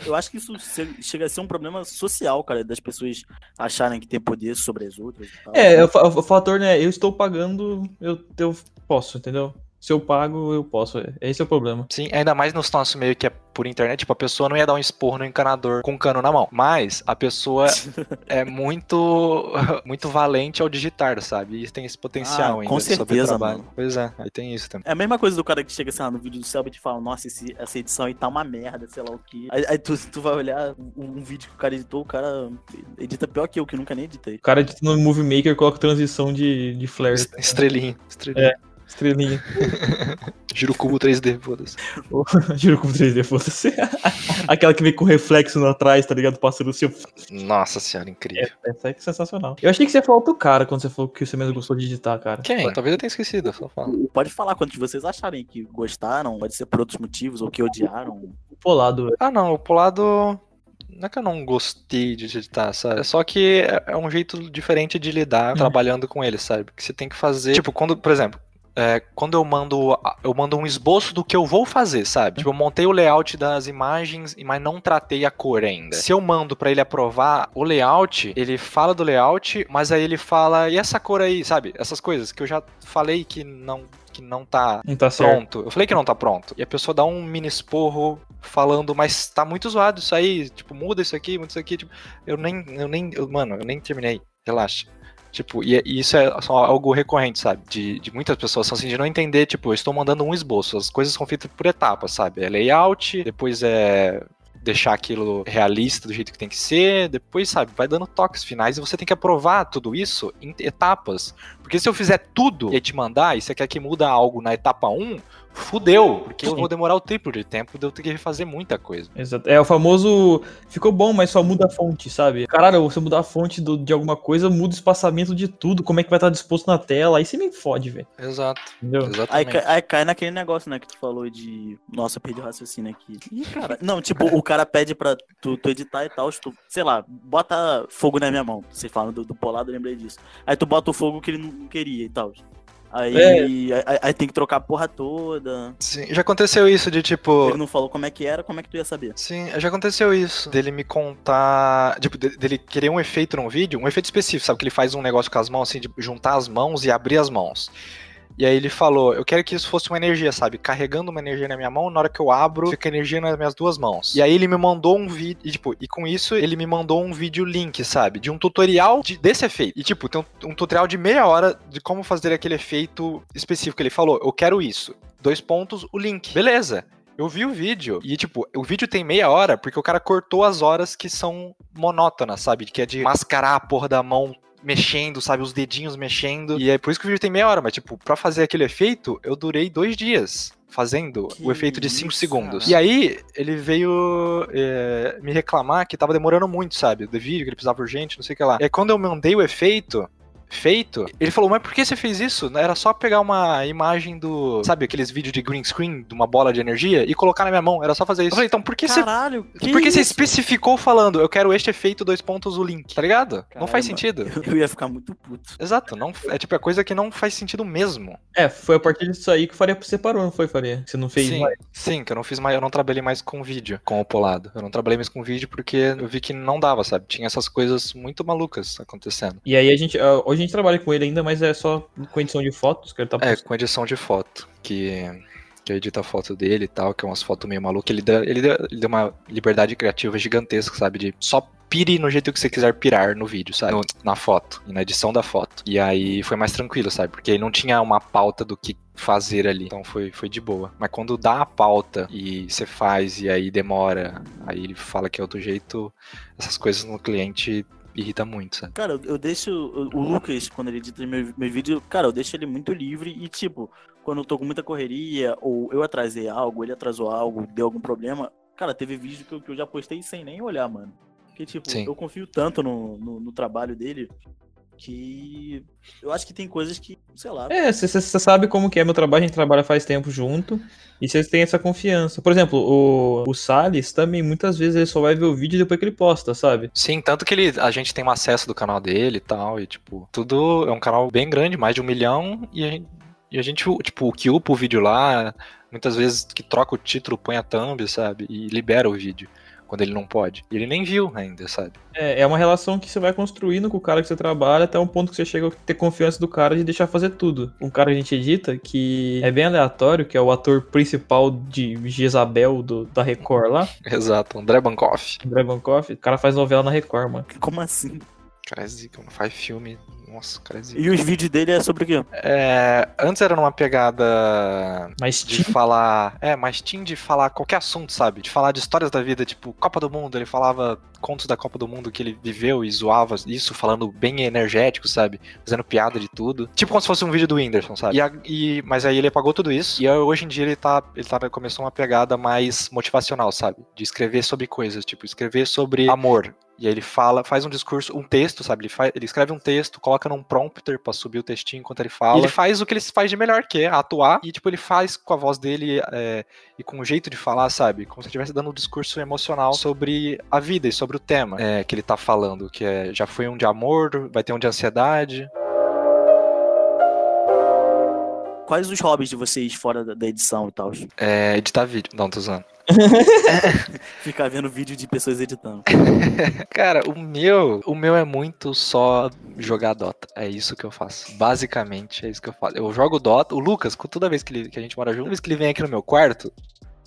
Eu, acho que isso chega a ser um problema social, cara, das pessoas acharem que tem poder sobre as outras. E tal. É, o, fa- o fator, né? Eu estou pagando, eu, eu posso, entendeu? Se eu pago, eu posso. é- Esse é o problema. Sim, ainda mais no nosso meio que é por internet, tipo, a pessoa não ia dar um esporro no encanador com um cano na mão. Mas a pessoa é muito muito valente ao digitar, sabe? E tem esse potencial Ah, ainda com certeza, mano. Pois é, aí tem isso também. É a mesma coisa do cara que chega assim, lá, no vídeo do Selbit e fala, nossa, esse- essa edição aí tá uma merda, sei lá o que. Aí, aí tu, tu vai olhar um, um vídeo que o cara editou, o cara edita pior que eu, que nunca nem editei. O cara edita no Movie Maker coloca transição de, de flare, Estrelinha, estrelinha. Estrelinha. Giro cubo 3D, foda-se. Giro com 3D, foda-se. Aquela que vem com reflexo lá atrás, tá ligado? Passando assim. Nossa senhora, incrível. Essa é sensacional. Eu achei que você ia falar outro cara quando você falou que você mesmo gostou de digitar, cara. Quem? Talvez eu tenha esquecido, só fala. Pode falar quantos vocês acharem que gostaram, pode ser por outros motivos, ou que odiaram. Polado. Ah, não, o Polado. Não é que eu não gostei de editar, sabe? É só que é- é um jeito diferente de lidar trabalhando com ele, sabe? Que você tem que fazer. Tipo, quando, por exemplo, é, quando eu mando eu mando um esboço do que eu vou fazer, sabe? Tipo, eu montei o layout das imagens, mas não tratei a cor ainda. Se eu mando para ele aprovar o layout, ele fala do layout, mas aí ele fala, e essa cor aí, sabe? Essas coisas que eu já falei que não que não tá, Não tá pronto. Eu falei que não tá pronto. E a pessoa dá um mini esporro falando, mas tá muito zoado isso aí, tipo, muda isso aqui, muda isso aqui, tipo, eu nem eu nem, eu, mano, eu nem terminei. Relaxa. Tipo, e, e isso é algo recorrente, sabe? De, de muitas pessoas, assim, de não entender, tipo, eu estou mandando um esboço, as coisas são feitas por etapas, sabe? É layout, depois é deixar aquilo realista do jeito que tem que ser, depois, sabe, vai dando toques finais e você tem que aprovar tudo isso em etapas. Porque se eu fizer tudo e te mandar, e você quer que muda algo na etapa 1, fudeu, porque eu Sim. vou demorar o tempo de tempo de eu ter que refazer muita coisa. Exato. É o famoso. Ficou bom, mas só muda a fonte, sabe? Caralho, você mudar a fonte do- de alguma coisa, muda o espaçamento de tudo, como é que vai estar disposto na tela. Aí você me fode, velho. Exato, Entendeu? Aí, aí cai naquele negócio, né, que tu falou de. Nossa, eu perdi o raciocínio aqui. Ih, cara. Não, tipo, o cara pede pra tu, tu editar e tal, tu, sei lá, bota fogo na minha mão. Você fala do, do polado, eu lembrei disso. Aí tu bota o fogo que ele não queria e tal. Aí, É. aí, aí tem que trocar a porra toda. Sim, já aconteceu isso de tipo. Ele não falou como é que era, como é que tu ia saber? Sim, já aconteceu isso. Dele me contar. Tipo, de- dele querer um efeito num vídeo, um efeito específico, sabe? Que ele faz um negócio com as mãos, assim, de juntar as mãos e abrir as mãos. E aí ele falou, eu quero que isso fosse uma energia, sabe? Carregando uma energia na minha mão, na hora que eu abro, fica energia nas minhas duas mãos. E aí ele me mandou um vídeo, e, tipo, e com isso ele me mandou um vídeo link, sabe? De um tutorial de- desse efeito. E tipo, tem um, um tutorial de meia hora de como fazer aquele efeito específico. Ele falou, eu quero isso. Dois pontos, o link. Beleza. Eu vi o vídeo e, tipo, o vídeo tem meia hora porque o cara cortou as horas que são monótonas, sabe? Que é de mascarar a porra da mão mexendo, sabe? Os dedinhos mexendo. E é por isso que o vídeo tem meia hora, mas, tipo, pra fazer aquele efeito, eu durei dois dias fazendo Que o efeito de 5 isso, segundos. E aí, ele veio é, me reclamar que tava demorando muito, sabe? Do vídeo, que ele precisava urgente, não sei o que lá. E aí, quando eu mandei o efeito, feito, ele falou, mas por que você fez isso? Era só pegar uma imagem do, sabe, aqueles vídeos de green screen, de uma bola de energia, e colocar na minha mão, era só fazer isso. Eu falei, então por que você... Caralho, que Por que você especificou falando, eu quero este efeito, dois pontos, o link, tá ligado? não faz Caramba. sentido. Eu ia ficar muito puto. Exato, não, é tipo, é coisa que não faz sentido mesmo. É, foi a partir disso aí que o Faria separou, não foi, Faria? Você não fez sim, mais. sim, que eu não fiz mais, eu não trabalhei mais com vídeo, com o polado. Eu não trabalhei mais com vídeo porque eu vi que não dava, sabe? Tinha essas coisas muito malucas acontecendo. E aí a gente. ah, Hoje a gente trabalha com ele ainda, mas é só com edição de fotos, que ele tá É, postando. com edição de foto, que, que eu edito a foto dele e tal, que é umas fotos meio malucas. Ele dá, ele, dá, ele uma liberdade criativa gigantesca, sabe? De só pire no jeito que você quiser pirar no vídeo, sabe? No- na foto, e na edição da foto. E aí foi mais tranquilo, sabe? Porque ele não tinha uma pauta do que fazer ali. Então foi, foi de boa. Mas quando dá a pauta e você faz e aí demora, aí ele fala que é outro jeito, essas coisas no cliente irrita muito, sabe? Cara, eu, deixo o, o Lucas, quando ele edita meu, meu vídeo, cara, eu deixo ele muito livre e, tipo, quando eu tô com muita correria, ou eu atrasei algo, ele atrasou algo, deu algum problema, cara, teve vídeo que eu, que eu já postei sem nem olhar, mano. Porque, tipo, Sim. eu confio tanto no, no, no trabalho dele que eu acho que tem coisas que, sei lá. É, você sabe como que é meu trabalho, a gente trabalha faz tempo junto. E vocês têm essa confiança. Por exemplo, o, o Salles também, muitas vezes, ele só vai ver o vídeo depois que ele posta, sabe? Sim, tanto que ele, a gente tem um acesso do canal dele e tal, e tipo, tudo é um canal bem grande, mais de um milhão, e a gente, e a gente tipo, que upa o vídeo lá, muitas vezes que troca o título, põe a thumb, sabe, e libera o vídeo, quando ele não pode. E ele nem viu ainda, sabe? É, é uma relação que você vai construindo com o cara que você trabalha até um ponto que você chega a ter confiança do cara de deixar fazer tudo. Um cara que a gente edita, que é bem aleatório, que é o ator principal de Jezabel do, da Record lá, Exato, André Bankoff. André Bankoff, o cara faz novela na Record, mano. Como assim? Cara é zica, mano, faz filme, nossa, cara é. E os vídeos dele é sobre o quê? É, antes era numa pegada Mas de falar. É, mas tinha de falar qualquer assunto, sabe? De falar de histórias da vida, tipo, Copa do Mundo. Ele falava contos da Copa do Mundo que ele viveu e zoava isso, falando bem energético, sabe? Fazendo piada de tudo. Tipo como se fosse um vídeo do Whindersson, sabe? E, a- e- mas aí ele apagou tudo isso. E hoje em dia ele tá. Ele tá, começou uma pegada mais motivacional, sabe? De escrever sobre coisas, tipo, escrever sobre amor. E aí ele fala, faz um discurso, um texto, sabe? Ele, faz, ele escreve um texto, coloca num prompter pra subir o textinho enquanto ele fala. E ele faz o que ele faz de melhor, que é atuar. E, tipo, ele faz com a voz dele é, e com o jeito de falar, sabe? Como se ele estivesse dando um discurso emocional sobre a vida e sobre o tema é, que ele tá falando. Que é, já foi um de amor, vai ter um de ansiedade. quais os hobbies de vocês fora da, da edição e tal? É, editar vídeo. Não, tô usando. Ficar vendo vídeo de pessoas editando. Cara, o meu, o meu é muito só jogar Dota. É isso que eu faço. Basicamente, é isso que eu faço. Eu jogo Dota. O Lucas, toda vez que, ele, que a gente mora junto, toda vez que ele vem aqui no meu quarto,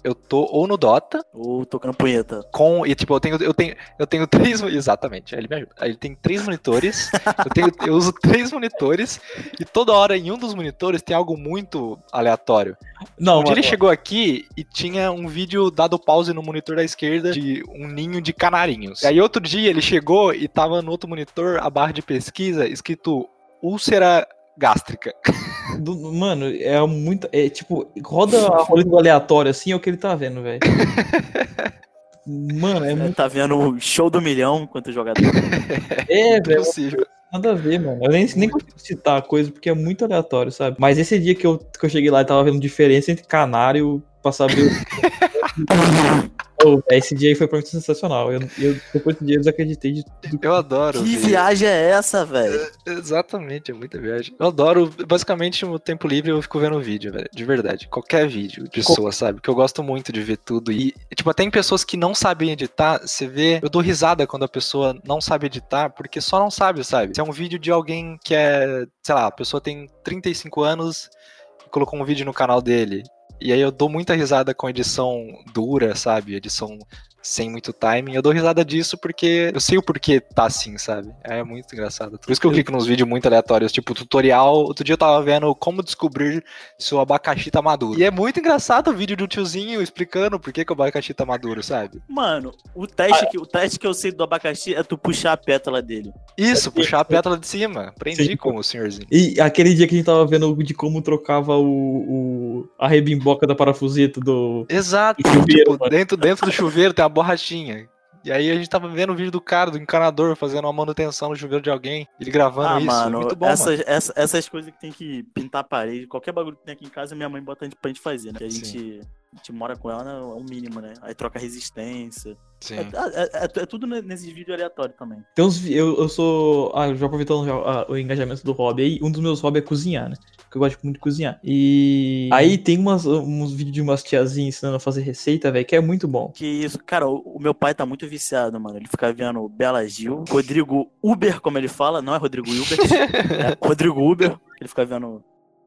eu tô ou no Dota. Ou tocando punheta. Com. E tipo, eu tenho. Eu tenho, eu tenho três. Exatamente, ele me ajuda. Ele tem três monitores. eu, tenho, eu uso três monitores. E toda hora em um dos monitores tem algo muito aleatório. Não, um dia ele chegou aqui e tinha um vídeo dado pause no monitor da esquerda de um ninho de canarinhos. E aí outro dia ele chegou e tava no outro monitor, a barra de pesquisa, escrito úlcera gástrica. do- mano, é muito. É tipo, roda a roleta do aleatório assim, é o que ele tá vendo, velho. Mano, é É, muito. tá vendo o show do milhão enquanto jogador. É, velho. Impossível. Nada a ver, mano. Eu nem, nem consigo citar a coisa porque é muito aleatório, sabe? Mas esse dia que eu, que eu cheguei lá e tava vendo diferença entre canário pra saber. o- Ô, esse dia aí foi pra mim sensacional. Eu, eu, depois desse dia eu desacreditei de tudo. Eu adoro. que ver. viagem é essa, velho? Exatamente, é muita viagem. Eu adoro, basicamente, no tempo livre eu fico vendo vídeo, velho. De verdade. Qualquer vídeo de pessoa, sabe? Que eu gosto muito de ver tudo. E, tipo, até em pessoas que não sabem editar, você vê. Eu dou risada quando a pessoa não sabe editar, porque só não sabe, sabe? Se é um vídeo de alguém que é, sei lá, a pessoa tem 35 anos e colocou um vídeo no canal dele. E aí eu dou muita risada com edição dura, sabe? Edição sem muito timing. Eu dou risada disso porque eu sei o porquê tá assim, sabe? É muito engraçado. Por isso que eu clico nos vídeos muito aleatórios, tipo tutorial. Outro dia eu tava vendo como descobrir se o abacaxi tá maduro. E é muito engraçado o vídeo do tiozinho explicando por que, que o abacaxi tá maduro, sabe? Mano, o teste, que, o teste que eu sei do abacaxi é tu puxar a pétala dele. Isso, puxar a pétala de cima. Aprendi Sim. com o senhorzinho. E aquele dia que a gente tava vendo de como trocava o, o a rebimboca da parafuseta do. Exato. O chuveiro, tipo, dentro, dentro do chuveiro tem a borrachinha. E aí a gente tava vendo o vídeo do cara, do encanador, fazendo uma manutenção no chuveiro de alguém. Ele gravando Ah, isso. mano, muito bom, mano. essas, essa- essas coisas que tem que pintar a parede, qualquer bagulho que tem aqui em casa, minha mãe bota pra gente fazer, né? Que a gente, a gente mora com ela, é o mínimo, né? Aí troca resistência. Sim. É, é- é- é tudo ne- nesses vídeos aleatórios também. Tem uns. Eu, eu sou. Ah, já aproveitando já, ah, o engajamento do hobby aí, um dos meus hobbies é cozinhar, né? Porque eu gosto muito de cozinhar. E aí tem umas, uns vídeos de umas tiazinhas ensinando a fazer receita, velho, que é muito bom. Que isso, cara, o, o meu pai tá muito viciado, mano. Ele fica vendo Bela Gil, Rodrigo Uber, como ele fala, não é Rodrigo Uber, é Rodrigo Uber. Ele fica vendo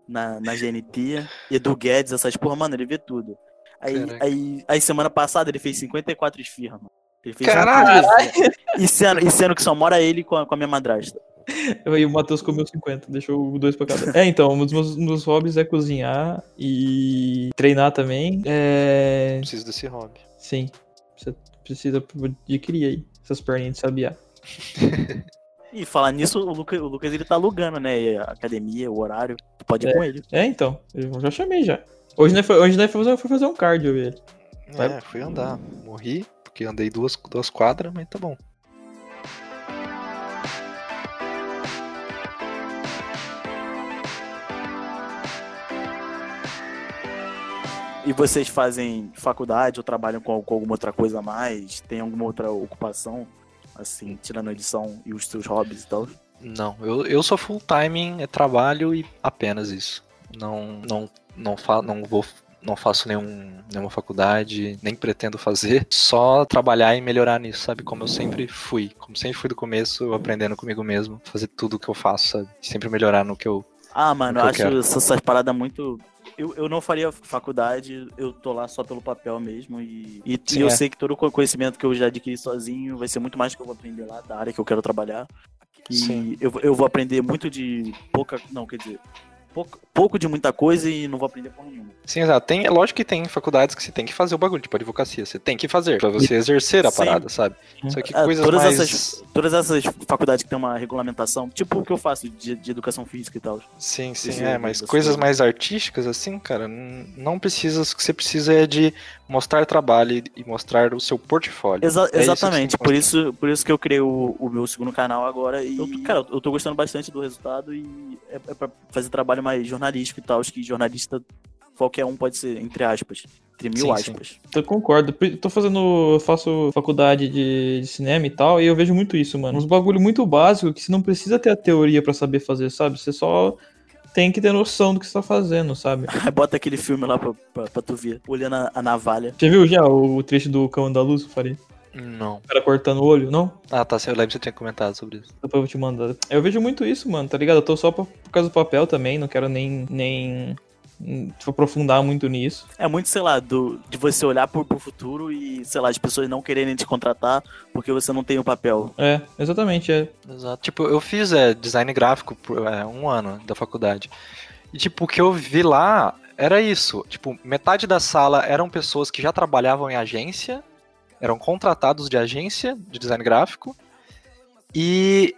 na, na GNT, Edu Guedes, essas porra, mano, ele vê tudo. Aí, Caraca. aí, aí semana passada ele fez 54 esfirras, mano. Ele fez Caralho! E sendo, e sendo que só mora ele com a, com a minha madrasta. Aí o Matheus comeu 50, deixou dois pra cada. É, então, um dos meus, um dos hobbies é cozinhar e treinar também. É. Preciso desse hobby. Sim. Você precisa adquirir aí essas perninhas de sabiá. E falar nisso, o Lucas, o Lucas ele tá alugando, né? A academia, o horário. Tu pode ir É. com ele. É, então. Eu já chamei já. Hoje nós foi, hoje nós foi fazer, foi fazer um cardio, velho. É, fui andar. Morri, porque andei duas, duas quadras, mas tá bom. E vocês fazem faculdade ou trabalham com, com alguma outra coisa a mais? Tem alguma outra ocupação? Assim, tirando a edição e os seus hobbies e tal? Não, eu, eu sou full timing, é trabalho e apenas isso. Não, não, não, fa não vou. Não faço nenhum, nenhuma faculdade, nem pretendo fazer. Só trabalhar e melhorar nisso, sabe? Como eu sempre fui. Como sempre fui do começo, eu aprendendo comigo mesmo. Fazer tudo o que eu faço, sabe? Sempre melhorar no que eu. Ah, mano, eu acho essas paradas muito. Eu, eu não faria faculdade, eu tô lá só pelo papel mesmo. E, e, Sim, e eu é. sei que todo o conhecimento que eu já adquiri sozinho vai ser muito mais do que eu vou aprender lá da área que eu quero trabalhar. E Sim. eu, eu vou aprender muito de pouca. Não, quer dizer. Pouco, pouco de muita coisa e não vou aprender porra nenhuma. Sim, exato. Tem, é lógico que tem faculdades que você tem que fazer o bagulho, tipo advocacia. Você tem que fazer pra você exercer a Sim. parada, sabe? Só que É, coisas todas, mais. essas, todas essas faculdades que tem uma regulamentação, tipo o que eu faço de, de educação física e tal. Sim, sim, Precisa é, mas coisas mais artísticas, assim, cara, não precisa. O que você precisa é de mostrar trabalho e- mostrar o seu portfólio. Exa- É isso exatamente, que por isso, por isso que eu criei o, o meu segundo canal agora. E, eu, cara, eu tô gostando bastante do resultado e é, é pra fazer trabalho mais jornalístico e tal. Acho que jornalista, qualquer um pode ser, entre aspas. Entre mil Sim, sim. aspas. Eu concordo. Tô fazendo. Eu faço faculdade de, de cinema e tal, e eu vejo muito isso, mano. Uns bagulho muito básico que você não precisa ter a teoria pra saber fazer, sabe? Você só tem que ter noção do que você tá fazendo, sabe? Bota aquele filme lá pra, pra, pra tu ver, olhando a, a navalha. Você viu já o, o trecho do Cão da Luz, Faria? Não. O cara cortando o olho, não? Ah, tá. Eu lembro que você tinha comentado sobre isso. Depois eu vou te mandar. Eu vejo muito isso, mano, tá ligado? Eu tô só por, por causa do papel também, não quero nem, nem hum, tipo, aprofundar muito nisso. É muito, sei lá, do, de você olhar pro, pro futuro e, sei lá, as pessoas não quererem te contratar porque você não tem o papel. É, exatamente, é. Exato. Tipo, eu fiz é, design gráfico por é, um ano da faculdade. E, tipo, o que eu vi lá era isso. Tipo, metade da sala eram pessoas que já trabalhavam em agência, eram contratados de agência de design gráfico. E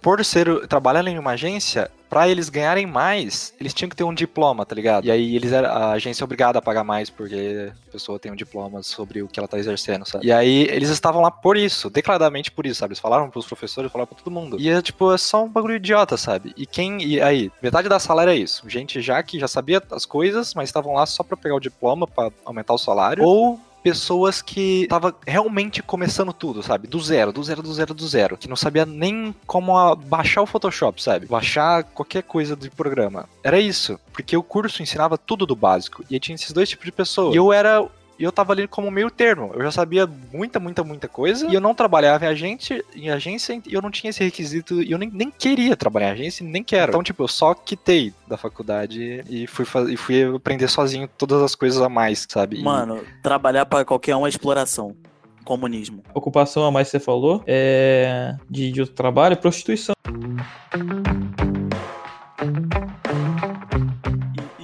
por ser trabalhando em uma agência, para eles ganharem mais, eles tinham que ter um diploma, tá ligado? E aí eles a agência é obrigada a pagar mais porque a pessoa tem um diploma sobre o que ela tá exercendo, sabe? E aí eles estavam lá por isso, declaradamente por isso, sabe? Eles falaram pros professores, falaram pra todo mundo. E é tipo, é só um bagulho idiota, sabe? E quem e aí, metade da sala era isso, gente já que já sabia as coisas, mas estavam lá só para pegar o diploma para aumentar o salário ou pessoas que tava realmente começando tudo, sabe? Do zero, do zero, do zero, do zero. Que não sabia nem como baixar o Photoshop, sabe? Baixar qualquer coisa de programa. Era isso. Porque o curso ensinava tudo do básico. E tinha esses dois tipos de pessoas. E eu era. E eu tava ali como meio termo. Eu já sabia muita, muita, muita coisa. E eu não trabalhava em agência, em agência e eu não tinha esse requisito. E eu nem, nem queria trabalhar em agência, nem quero. Então, tipo, eu só quitei da faculdade e fui, e fui aprender sozinho todas as coisas a mais, sabe? E- Mano, trabalhar pra qualquer um é exploração. Comunismo. Ocupação a mais que você falou, é de, de outro trabalho, prostituição.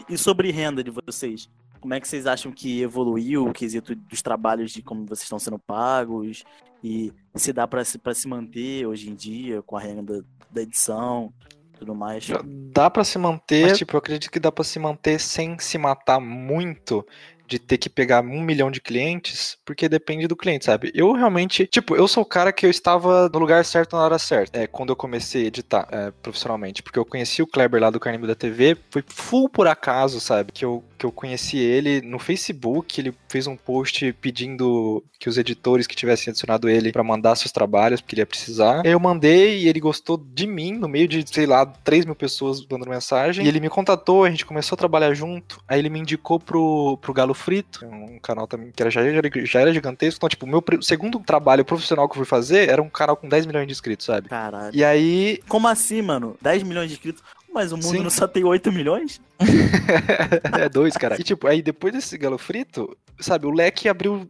E, e sobre renda de vocês? Como é que vocês acham que evoluiu o quesito dos trabalhos de como vocês estão sendo pagos? E se dá pra se, pra se manter hoje em dia com a renda da edição e tudo mais? Dá pra se manter, mas, tipo, eu acredito que dá pra se manter sem se matar muito de ter que pegar um milhão de clientes, porque depende do cliente, sabe? Eu realmente, tipo, eu sou o cara que eu estava no lugar certo na hora certa, é, quando eu comecei a editar é, profissionalmente, porque eu conheci o Kleber lá do Carnival da TV, foi full por acaso, sabe? Que eu, que eu conheci ele no Facebook, ele fez um post pedindo que os editores que tivessem adicionado ele pra mandar seus trabalhos, porque ele ia precisar. Eu mandei e ele gostou de mim, no meio de, sei lá, 3 mil pessoas mandando mensagem. E ele me contatou, a gente começou a trabalhar junto. Aí ele me indicou pro, pro Galo Frito, um canal também que era, já, era, já era gigantesco. Então, tipo, o meu segundo trabalho profissional que eu fui fazer era um canal com 10 milhões de inscritos, sabe? Caralho. E aí, Como assim, mano? 10 milhões de inscritos? Mas o mundo Sim. não só tem 8 milhões? é dois, cara. E tipo, aí depois desse galo frito, sabe, o leque abriu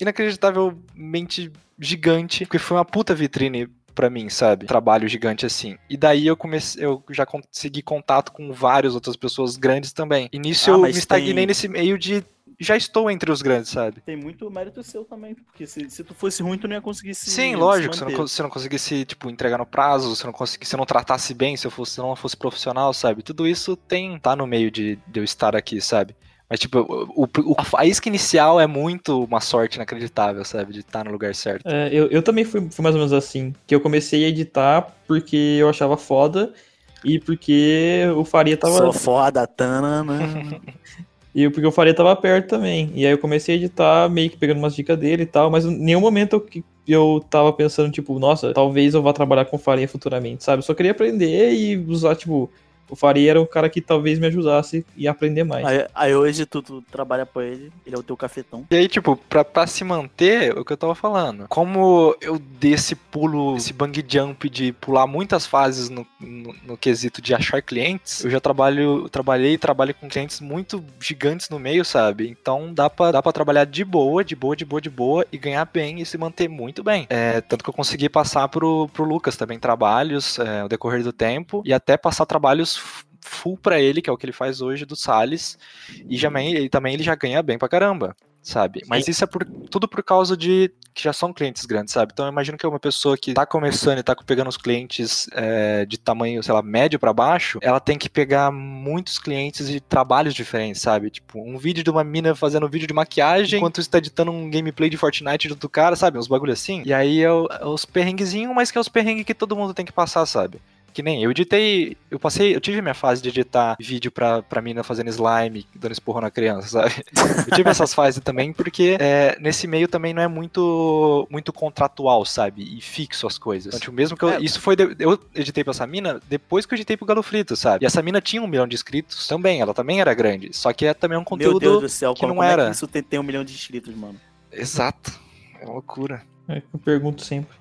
inacreditavelmente gigante, porque foi uma puta vitrine pra mim, sabe? Trabalho gigante assim. E daí eu comecei, eu já consegui contato com várias outras pessoas grandes também. E nisso Ah, eu me estagnei tem- nesse meio de já estou entre os grandes, sabe? Tem muito mérito seu também, porque se, se tu fosse ruim, tu não ia conseguir se Sim, se lógico, se eu, não, se não conseguisse, tipo, entregar no prazo, se não conseguisse, se não tratasse bem, se eu fosse, se eu não fosse profissional, sabe? Tudo isso tem, tá no meio de, de eu estar aqui, sabe? Mas, tipo, o, o- a isca inicial é muito uma sorte inacreditável, sabe? De estar no lugar certo. É, eu, eu também fui, fui mais ou menos assim. Que eu comecei a editar porque eu achava foda e porque o Faria tava. Sou foda, tanana. E porque o Faria tava perto também. E aí eu comecei a editar, meio que pegando umas dicas dele e tal, mas em nenhum momento eu, eu tava pensando, tipo, nossa, talvez eu vá trabalhar com o Faria futuramente, sabe? Eu só queria aprender e usar, tipo, o Faria era um cara que talvez me ajudasse e aprender mais. aí, aí hoje tu, tu trabalha pra ele, ele é o teu cafetão. E aí, tipo, pra, pra se manter, o que eu tava falando. Como eu dei esse pulo, esse bang jump de pular muitas fases no, no, no quesito de achar clientes, eu já trabalho, trabalhei e trabalho com clientes muito gigantes no meio, sabe? Então dá pra, dá pra trabalhar de boa, de boa, de boa, de boa e ganhar bem e se manter muito bem. É, tanto que eu consegui passar pro, pro Lucas também trabalhos é, ao decorrer do tempo e até passar trabalhos full pra ele, que é o que ele faz hoje do Salles. E também, ele também ele já ganha bem pra caramba, sabe? Mas isso é por, tudo por causa de que já são clientes grandes, sabe? Então eu imagino que uma pessoa que tá começando e tá pegando os clientes é, de tamanho, sei lá, médio pra baixo, ela tem que pegar muitos clientes de trabalhos diferentes, sabe? Tipo, um vídeo de uma mina fazendo um vídeo de maquiagem, enquanto está editando um gameplay de Fortnite do outro cara, sabe? Uns bagulho assim. E aí é, o- é os perrenguezinhos, mas que é os perrengues que todo mundo tem que passar, sabe? Que nem eu editei. Eu passei. Eu tive minha fase de editar vídeo pra, pra mina fazendo slime, dando esporro na criança, sabe? Eu tive essas fases também, porque é, nesse meio também não é muito muito contratual, sabe? E fixo as coisas. Então, tipo, mesmo que eu. É. Isso foi. de- eu editei pra essa mina depois que eu editei pro Galo Frito, sabe? E essa mina tinha um milhão de inscritos também, ela também era grande. Só que é também um Meu conteúdo. Deus do céu, que como, não como é era. que isso tem, tem um milhão de inscritos, mano? Exato. É uma loucura. É que eu pergunto sempre,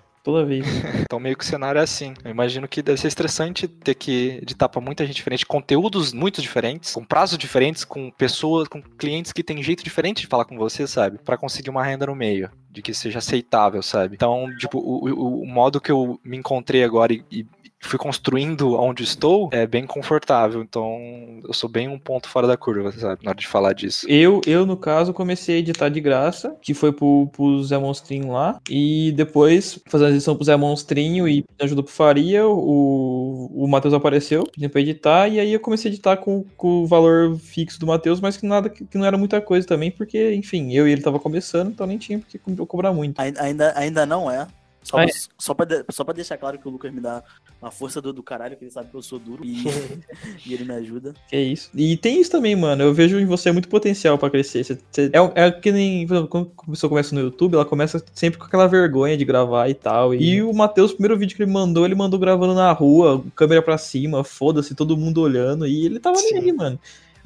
vez. Então meio que o cenário é assim. Eu imagino que deve ser estressante ter que editar pra muita gente diferente, conteúdos muito diferentes, com prazos diferentes, com pessoas, com clientes que têm jeito diferente de falar com você, sabe? Pra conseguir uma renda no meio, de que seja aceitável, sabe? Então, tipo, o, o- o modo que eu me encontrei agora e, e fui construindo onde estou é bem confortável. Então, eu sou bem um ponto fora da curva, sabe? Na hora de falar disso. Eu, eu, no caso, comecei a editar de graça, que foi pro, pro Zé Monstrinho lá. E depois, fazendo a edição pro Zé Monstrinho e ajuda pro Faria, o, o Matheus apareceu, pedindo pra editar. E aí eu comecei a editar com, com o valor fixo do Matheus, mas que nada que, que não era muita coisa também, porque, enfim, eu e ele tava começando, então nem tinha porque co- cobrar muito. Ai- Ainda, ainda não é. Só, Ah, pra, só, pra, de- só pra deixar claro que o Lucas me dá uma força do, do caralho, que ele sabe que eu sou duro e, e ele me ajuda. É isso. E tem isso também, mano. Eu vejo em você muito potencial pra crescer. Você- você- é, é que nem. Quando a pessoa começa no YouTube, ela começa sempre com aquela vergonha de gravar e tal. E o Matheus, o primeiro vídeo que ele mandou, ele mandou gravando na rua, câmera pra cima, foda-se, todo mundo olhando. E ele tava Sim. aí, mano.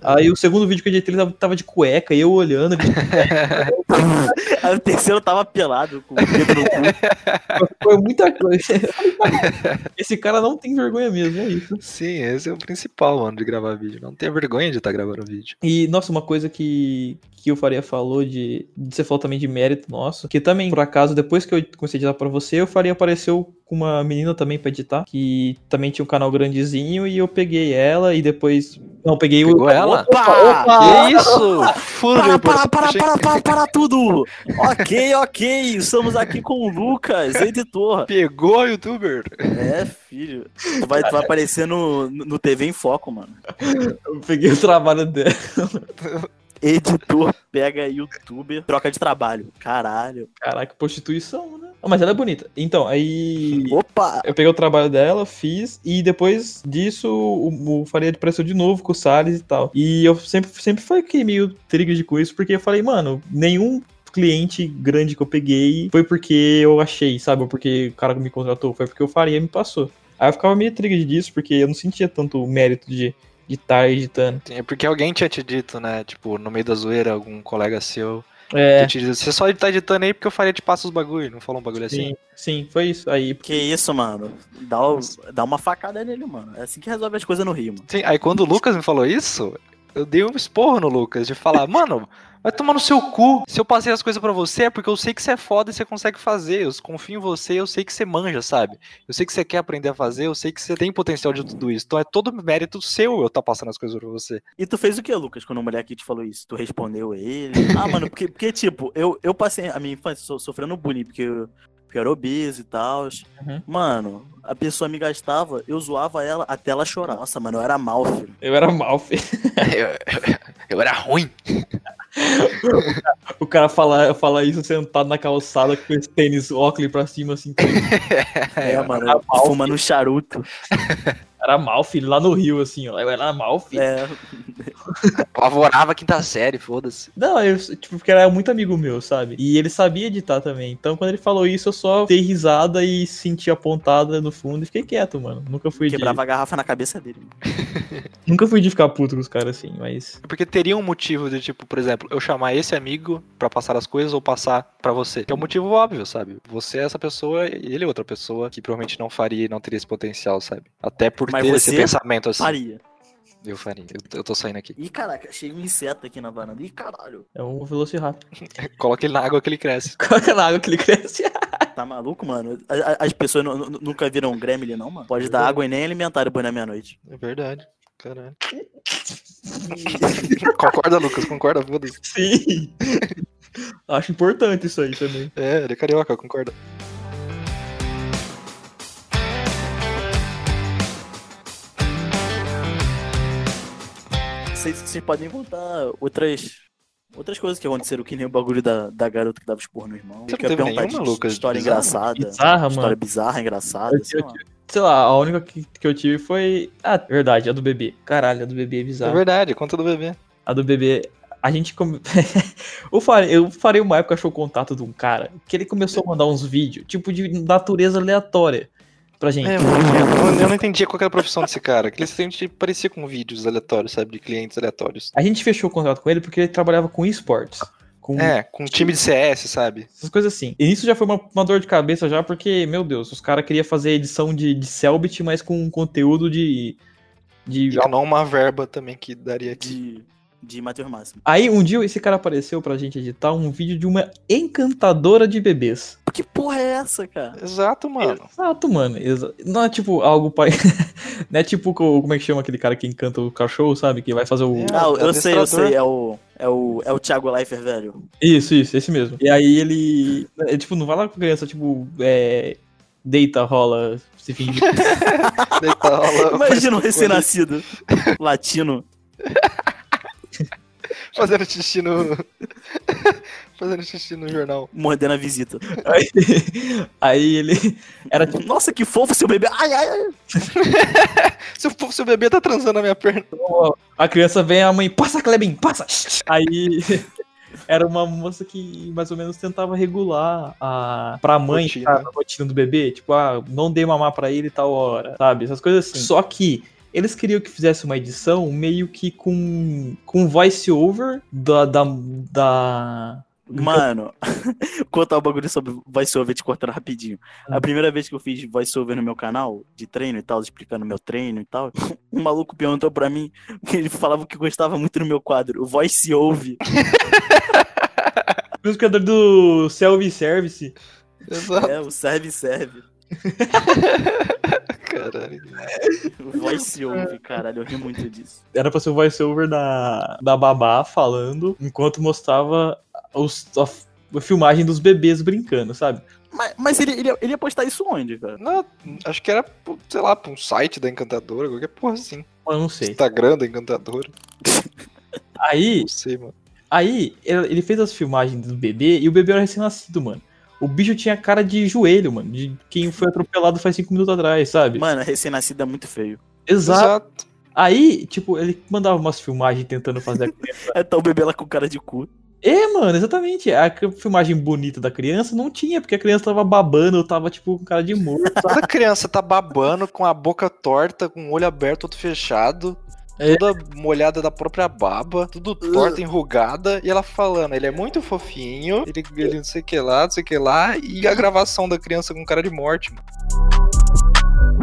Aí o segundo vídeo que eu editei, ele tava, de cueca, e eu olhando. Ele Aí o terceiro tava pelado, com o dedo no cu. foi muita coisa. Esse cara não tem vergonha mesmo, é isso. Sim, esse é o principal, mano, de gravar vídeo. Não tenha vergonha de estar gravando vídeo. E, nossa, uma coisa que, que o Faria falou de, de. Você falou também de mérito nosso. Que também, por acaso, depois que eu comecei a editar pra você, o Faria apareceu com uma menina também pra editar. Que também tinha um canal grandezinho. E eu peguei ela e depois. Não, peguei Pegou o. ela? Opa! Que isso? Furo Para, para, para, para, para, para tudo! ok, ok, estamos aqui com o Lucas, editor. Pegou o youtuber. É, filho. Tu vai, tu vai aparecer no, no TV em Foco, mano. Eu peguei o trabalho dela. Editor pega youtuber, troca de trabalho. Caralho. Caraca, prostituição, né? Ah, mas ela é bonita. Então, aí. Opa! Eu peguei o trabalho dela, fiz, e depois disso o, o Faria apareceu de novo com o Salles e tal. E eu sempre, sempre fiquei meio trigger com isso, porque eu falei, mano, nenhum cliente grande que eu peguei foi porque eu achei, sabe? Ou porque o cara me contratou, foi porque o Faria me passou. Aí eu ficava meio trigger disso, porque eu não sentia tanto mérito de de estar editando. Sim, é porque alguém tinha te dito, né? Tipo, no meio da zoeira, algum colega seu. É, Que te disse, você só tá editando aí porque eu faria te passa os bagulho. Não falou um bagulho assim? sim, sim, foi isso. Aí, Que isso, mano? Dá, o- dá uma facada nele, mano. É assim que resolve as coisas no Rio, mano. Sim, aí quando o Lucas me falou isso, eu dei um esporro no Lucas de falar, mano, vai tomar no seu cu. Se eu passei as coisas pra você é porque eu sei que você é foda e você consegue fazer. Eu confio em você, eu sei que você manja, sabe? Eu sei que você quer aprender a fazer, eu sei que você tem potencial de tudo isso. Então é todo mérito seu eu tá passando as coisas pra você. E tu fez o que, Lucas, quando o moleque te falou isso? Tu respondeu ele? Ah, mano, porque, porque tipo, eu, eu passei a minha infância so- sofrendo bullying, porque eu, porque eu era obeso e tal. Uhum. Mano, a pessoa me gastava, eu zoava ela até ela chorar. Nossa, mano, eu era mal, filho. eu era mal, filho. eu, eu- eu era ruim. O cara fala, fala isso sentado na calçada com esse tênis óculos pra cima, assim. É, eu mano, fumando um charuto. Era mal, filho, lá no Rio, assim, ó. Eu era mal, filho. É, Lavorava a quinta série, foda-se. Não, eu, tipo, porque era muito amigo meu, sabe? E ele sabia editar também. Então, quando ele falou isso, eu só dei risada e senti a pontada no fundo e fiquei quieto, mano. Nunca fui de. quebrava a garrafa na cabeça dele. Nunca fui de ficar puto com os caras assim, mas. Porque teria um motivo de, tipo, por exemplo, eu chamar esse amigo pra passar as coisas ou passar pra você. Que é um motivo óbvio, sabe? Você é essa pessoa e ele é outra pessoa que provavelmente não faria e não teria esse potencial, sabe? Até por Mas você esse pensamento assim. Faria. Eu faria. Eu, eu tô saindo aqui. Ih, caraca, achei um inseto aqui na varanda. Ih, caralho. É um Velociraptor. Coloca ele na água que ele cresce. Coloca na água que ele cresce. Tá maluco, mano? A- a- As pessoas nu- nu- nunca viram um gremlin, não, mano? Pode dar água e nem alimentar depois da meia-noite. É verdade. Caralho. concorda, Lucas? Concorda, foda-se. Sim. Acho importante isso aí também. É, ele é carioca, concorda. Vocês, vocês podem contar outras. Outras coisas que aconteceram, que nem o bagulho da, da garota que dava expor no irmão. Você Eu queria não teve perguntar nenhuma, de Lucas, História bizarra? engraçada. Bizarra, História mano. bizarra, engraçada. Eu- sei eu- lá. sei lá, a única que, que eu tive foi. Ah, verdade, a do bebê. Caralho, a do bebê é É bizarro. verdade, conta do bebê. A do bebê. A gente. come- eu, farei, eu farei uma época, achou o contato de um cara que ele começou a mandar uns vídeos, tipo de natureza aleatória pra gente. É, eu, eu não entendia qual que era a profissão desse cara. Que ele sempre parecia com vídeos aleatórios, sabe? De clientes aleatórios. A gente fechou o contrato com ele porque ele trabalhava com esportes. Com É, com um time de CS, sabe? essas coisas assim. E isso já foi uma, uma dor de cabeça já, porque, meu Deus, os caras queriam fazer edição de, de Selbit, mas com conteúdo de. de Já não uma verba também que daria aqui. De, de Matheus Máximo. Aí um dia esse cara apareceu pra gente editar um vídeo de uma encantadora de bebês. Que porra é essa, cara? Exato, mano. Exato, mano. Exa- Não é tipo algo pai. Não é tipo co- como é que chama aquele cara que encanta o cachorro, sabe? Que vai fazer o. É. Ah, eu sei, eu sei. É o, é o, é o Thiago Leifert, velho. Isso, isso, esse mesmo. E aí ele. É, tipo, não vai lá com a criança, tipo, é. Deita, rola, se finge. Daí tá rolando- Imagina um recém-nascido latino. Fazendo xixi no. Fazendo xixi no jornal. mordendo a visita. aí, aí ele. Era tipo. Nossa, que fofo seu bebê. Ai, ai, ai. Se o seu bebê tá transando na minha perna. A criança vem, a mãe, passa, Klebin, passa! Aí era uma moça que mais ou menos tentava regular a pra mãe Rotina. sabe, a rotina do bebê, tipo, ah, não dê mamar pra ele tal hora, sabe? Essas coisas assim. Só que eles queriam que fizesse uma edição meio que com com voice over da da, da... Mano, contar um bagulho sobre voiceover te cortando rapidinho. A primeira vez que eu fiz voiceover no meu canal, de treino e tal, explicando meu treino e tal, um maluco perguntou pra mim ele falava que gostava muito do meu quadro, o voiceover. Mesmo criador do Self Service. Exato. É, o serve serve. Caralho. Voiceover, caralho, eu ri muito disso. Era pra ser o voice over da, da babá falando, enquanto mostrava os, a, a filmagem dos bebês brincando, sabe? Mas, mas ele, ele, ia- ele ia postar isso onde, cara? Não, acho que era, sei lá, pra um site da Encantadora, qualquer porra assim. Eu não sei. Instagram da Encantadora. Aí, Não sei, mano. aí ele ele fez as filmagens do bebê e o bebê era recém-nascido, mano. O bicho tinha cara de joelho, mano, de quem foi atropelado faz cinco minutos atrás, sabe? Mano, recém-nascido é muito feio. Exato. Aí, tipo, ele mandava umas filmagens tentando fazer a criança. É tá o bebê lá com cara de cu. É, mano, exatamente. A filmagem bonita da criança não tinha, porque a criança tava babando, tava, tipo, com cara de morto. Toda criança tá babando com a boca torta, com o olho aberto, todo fechado. Toda molhada da própria baba, tudo torta, enrugada, e ela falando, ele é muito fofinho, ele, ele não sei o que lá, não sei o que lá, e a gravação da criança com cara de morte. mano.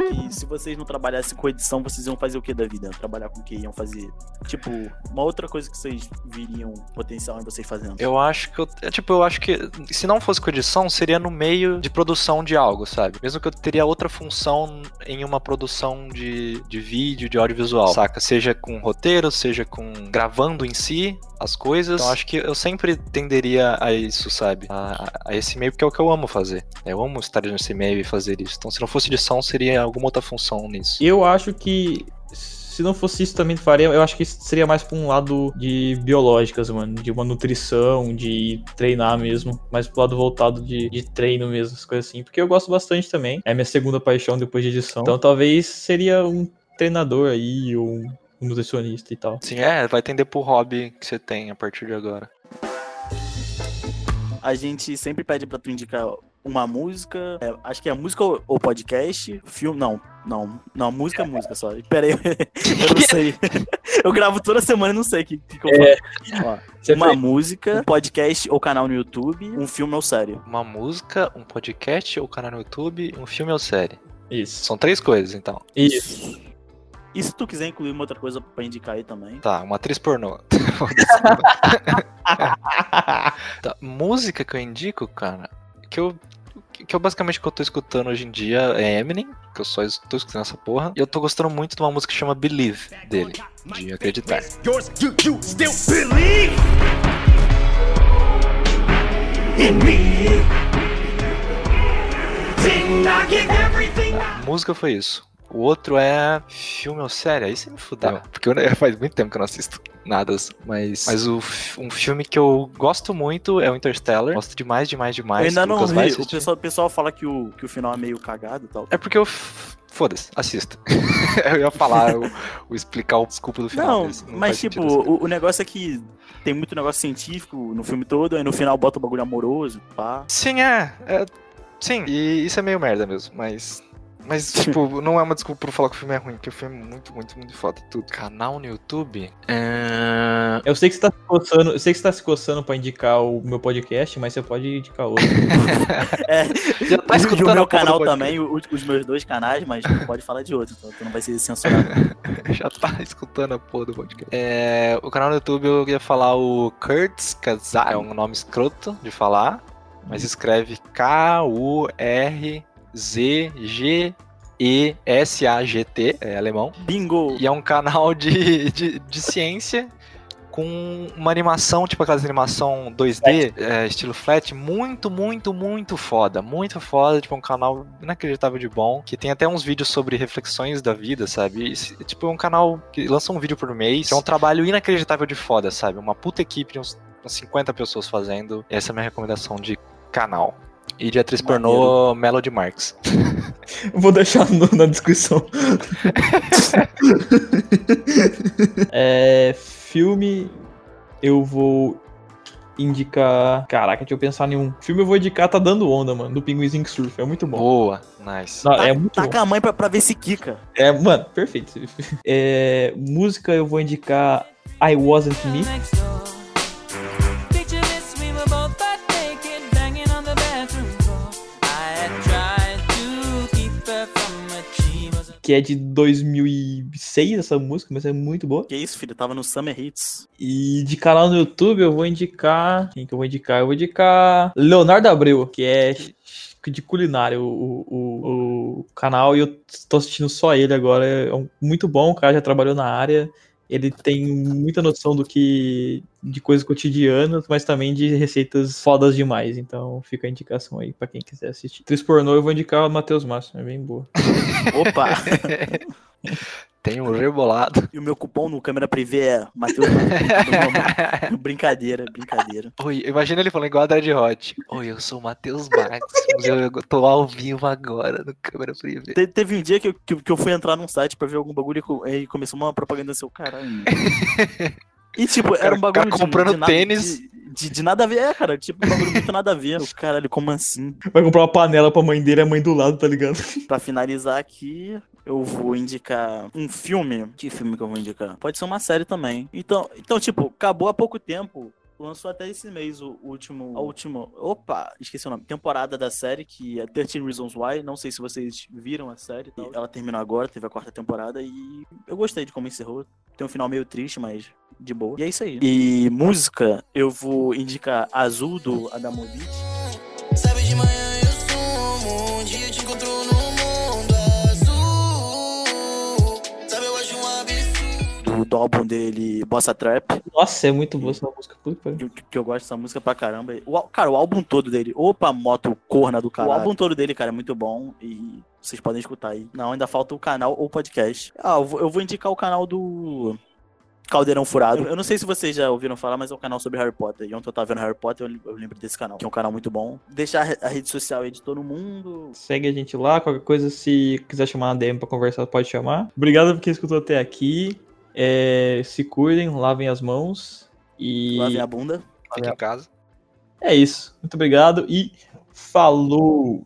E se vocês não trabalhassem com edição, vocês iam fazer o que da vida? Trabalhar com o que? Iam fazer? Tipo, uma outra coisa que vocês viriam potencial em vocês fazendo. Eu acho que eu. é, Tipo, eu acho que se não fosse com edição, seria no meio de produção de algo, sabe? Mesmo que eu teria outra função em uma produção de, de vídeo, de audiovisual, saca? Seja com roteiro, seja com gravando em si as coisas. Então acho que eu sempre tenderia a isso, sabe? A, a esse meio, porque é o que eu amo fazer. Eu amo estar nesse meio e fazer isso. Então se não fosse edição, seria alguma outra função nisso. Eu acho que se não fosse isso também faria, eu acho que seria mais pra um lado de biológicas, mano, de uma nutrição, de treinar mesmo, mais pro lado voltado de, de treino mesmo, essas coisas assim, porque eu gosto bastante também. É minha segunda paixão depois de edição. Então talvez seria um treinador aí ou um nutricionista e tal. Sim, é, vai tender pro hobby que você tem a partir de agora. A gente sempre pede pra tu indicar uma música. é, acho que é música ou, ou podcast. Filme. Não, não. Não, música é música só. Pera aí, eu não sei. Eu gravo toda semana e não sei o que, que, eu falo. Ó, uma fez- música, um podcast ou canal no YouTube, um filme ou série. Uma música, um podcast, ou canal no YouTube, um filme ou série. Isso. São três coisas, então. Isso. E se tu quiser incluir uma outra coisa pra indicar aí também. Tá, uma atriz pornô. Tá, música que eu indico, cara, que eu. Que eu basicamente que eu tô escutando hoje em dia é Eminem, que eu só estou escutando essa porra. E eu tô gostando muito de uma música que chama Believe dele, de acreditar. A música foi isso. O outro é filme ou série? Aí você me fudeu. Porque eu, faz muito tempo que eu não assisto nada. Mas, mas o, um filme que eu gosto muito é o Interstellar. Gosto demais, demais, demais. eu ainda O não vi. O pessoal, o pessoal fala que o, que o final é meio cagado e tal. É porque eu foda-se, assista. eu ia falar, o, o explicar o desculpa do final. Não, mas não mas tipo, assim. o, o negócio é que tem muito negócio científico no filme todo, aí no final bota o bagulho amoroso, pá. Sim, é, é. Sim, e isso é meio merda mesmo, mas. Mas, tipo, não é uma desculpa pra falar que o filme é ruim, porque o filme é muito, muito, muito foda. Tudo. Canal no YouTube? É... Eu sei que você tá se coçando, eu sei que você tá se coçando pra indicar o meu podcast, mas você pode indicar outro. É, Já tá escutando o meu canal também, o- os meus dois canais, mas não pode falar de outro, então tu não vai ser censurado. Já tá escutando a porra do podcast. É, o canal no YouTube eu ia falar o Kurtz Kazak, é um nome escroto de falar, mas escreve K-U-R-Z-G-E-S-A-G-T, é alemão. Bingo! E é um canal de, de, de ciência com uma animação, tipo aquelas animação 2D, é, estilo flat, muito, muito, muito foda. Muito foda, tipo, um canal inacreditável de bom, que tem até uns vídeos sobre reflexões da vida, sabe? E, tipo, é um canal que lança um vídeo por mês, é um trabalho inacreditável de foda, sabe? Uma puta equipe de uns, umas 50 pessoas fazendo. Essa é a minha recomendação de canal. E de atriz pornô, Melody Marks. Vou deixar no- na descrição. é, filme, eu vou indicar. Caraca, deixa eu pensar em um. Filme eu vou indicar Tá Dando Onda, mano, do Pinguizinho que Surfa. É muito bom. Boa, nice. Não, Tá- é muito bom. Taca a mãe pra, pra ver se quica. É, mano, perfeito. É, música eu vou indicar I Wasn't Me. Que é de 2006 essa música, mas é muito boa. Que isso, filho? Tava no Summer Hits. E de canal no YouTube eu vou indicar. Quem que eu vou indicar? Eu vou indicar Leonardo Abreu, que é de culinária o, o, o- canal, e eu tô assistindo só ele agora. É muito bom, o cara já trabalhou na área. Ele tem muita noção do que. de coisas cotidianas, mas também de receitas fodas demais. Então fica a indicação aí pra quem quiser assistir. Atriz pornô eu vou indicar o Matheus Márcio, é bem boa. Opa! Tem um rebolado. e o meu cupom no câmera privê é Matheus. brincadeira, brincadeira. Oi, imagina ele falando igual a Dread Hot. Oi, eu sou o Matheus Marques. eu, tô ao vivo agora no câmera privê. Te- teve um dia que eu, que, que eu fui entrar num site pra ver algum bagulho e co- começou uma propaganda seu caralho. E tipo, era um bagulho de- comprando de, nada- tênis. De, de, de nada a ver, é, cara. Tipo, um bagulho muito nada a ver. O caralho, como assim? Vai comprar uma panela pra mãe dele, a mãe do lado, tá ligado? Pra finalizar aqui, eu vou indicar um filme. Que filme que eu vou indicar? Pode ser uma série também. Então, então tipo, acabou há pouco tempo. Lançou até esse mês o último. A última. Opa, esqueci o nome. Temporada da série, que é 13 Reasons Why. Não sei se vocês viram a série. tal. Ela terminou agora, teve a quarta temporada. E eu gostei de como encerrou. Tem um final meio triste, mas de boa. E é isso aí. E música, eu vou indicar Azul do Adamovich. Sabe de manhã eu sumo, um dia Do, do álbum dele, Bossa Trap. Nossa, é muito boa essa música. Puta que que, eu gosto dessa música pra caramba. O, cara, o álbum todo dele. Opa, moto corna do caralho. O álbum todo dele, cara, é muito bom. E vocês podem escutar aí. Não, ainda falta o canal ou o podcast. Ah, eu vou, eu vou indicar o canal do. Caldeirão Furado. Eu não sei se vocês já ouviram falar, mas é um canal sobre Harry Potter. E ontem eu tava vendo Harry Potter, eu, lembro desse canal, que é um canal muito bom. Deixar a re- a rede social aí de todo mundo. Segue a gente lá, qualquer coisa, se quiser chamar uma DM pra conversar, pode chamar. Obrigado por quem escutou até aqui. É, se cuidem, lavem as mãos. E Lavem a bunda. Fica em casa. é isso. Muito obrigado e falou!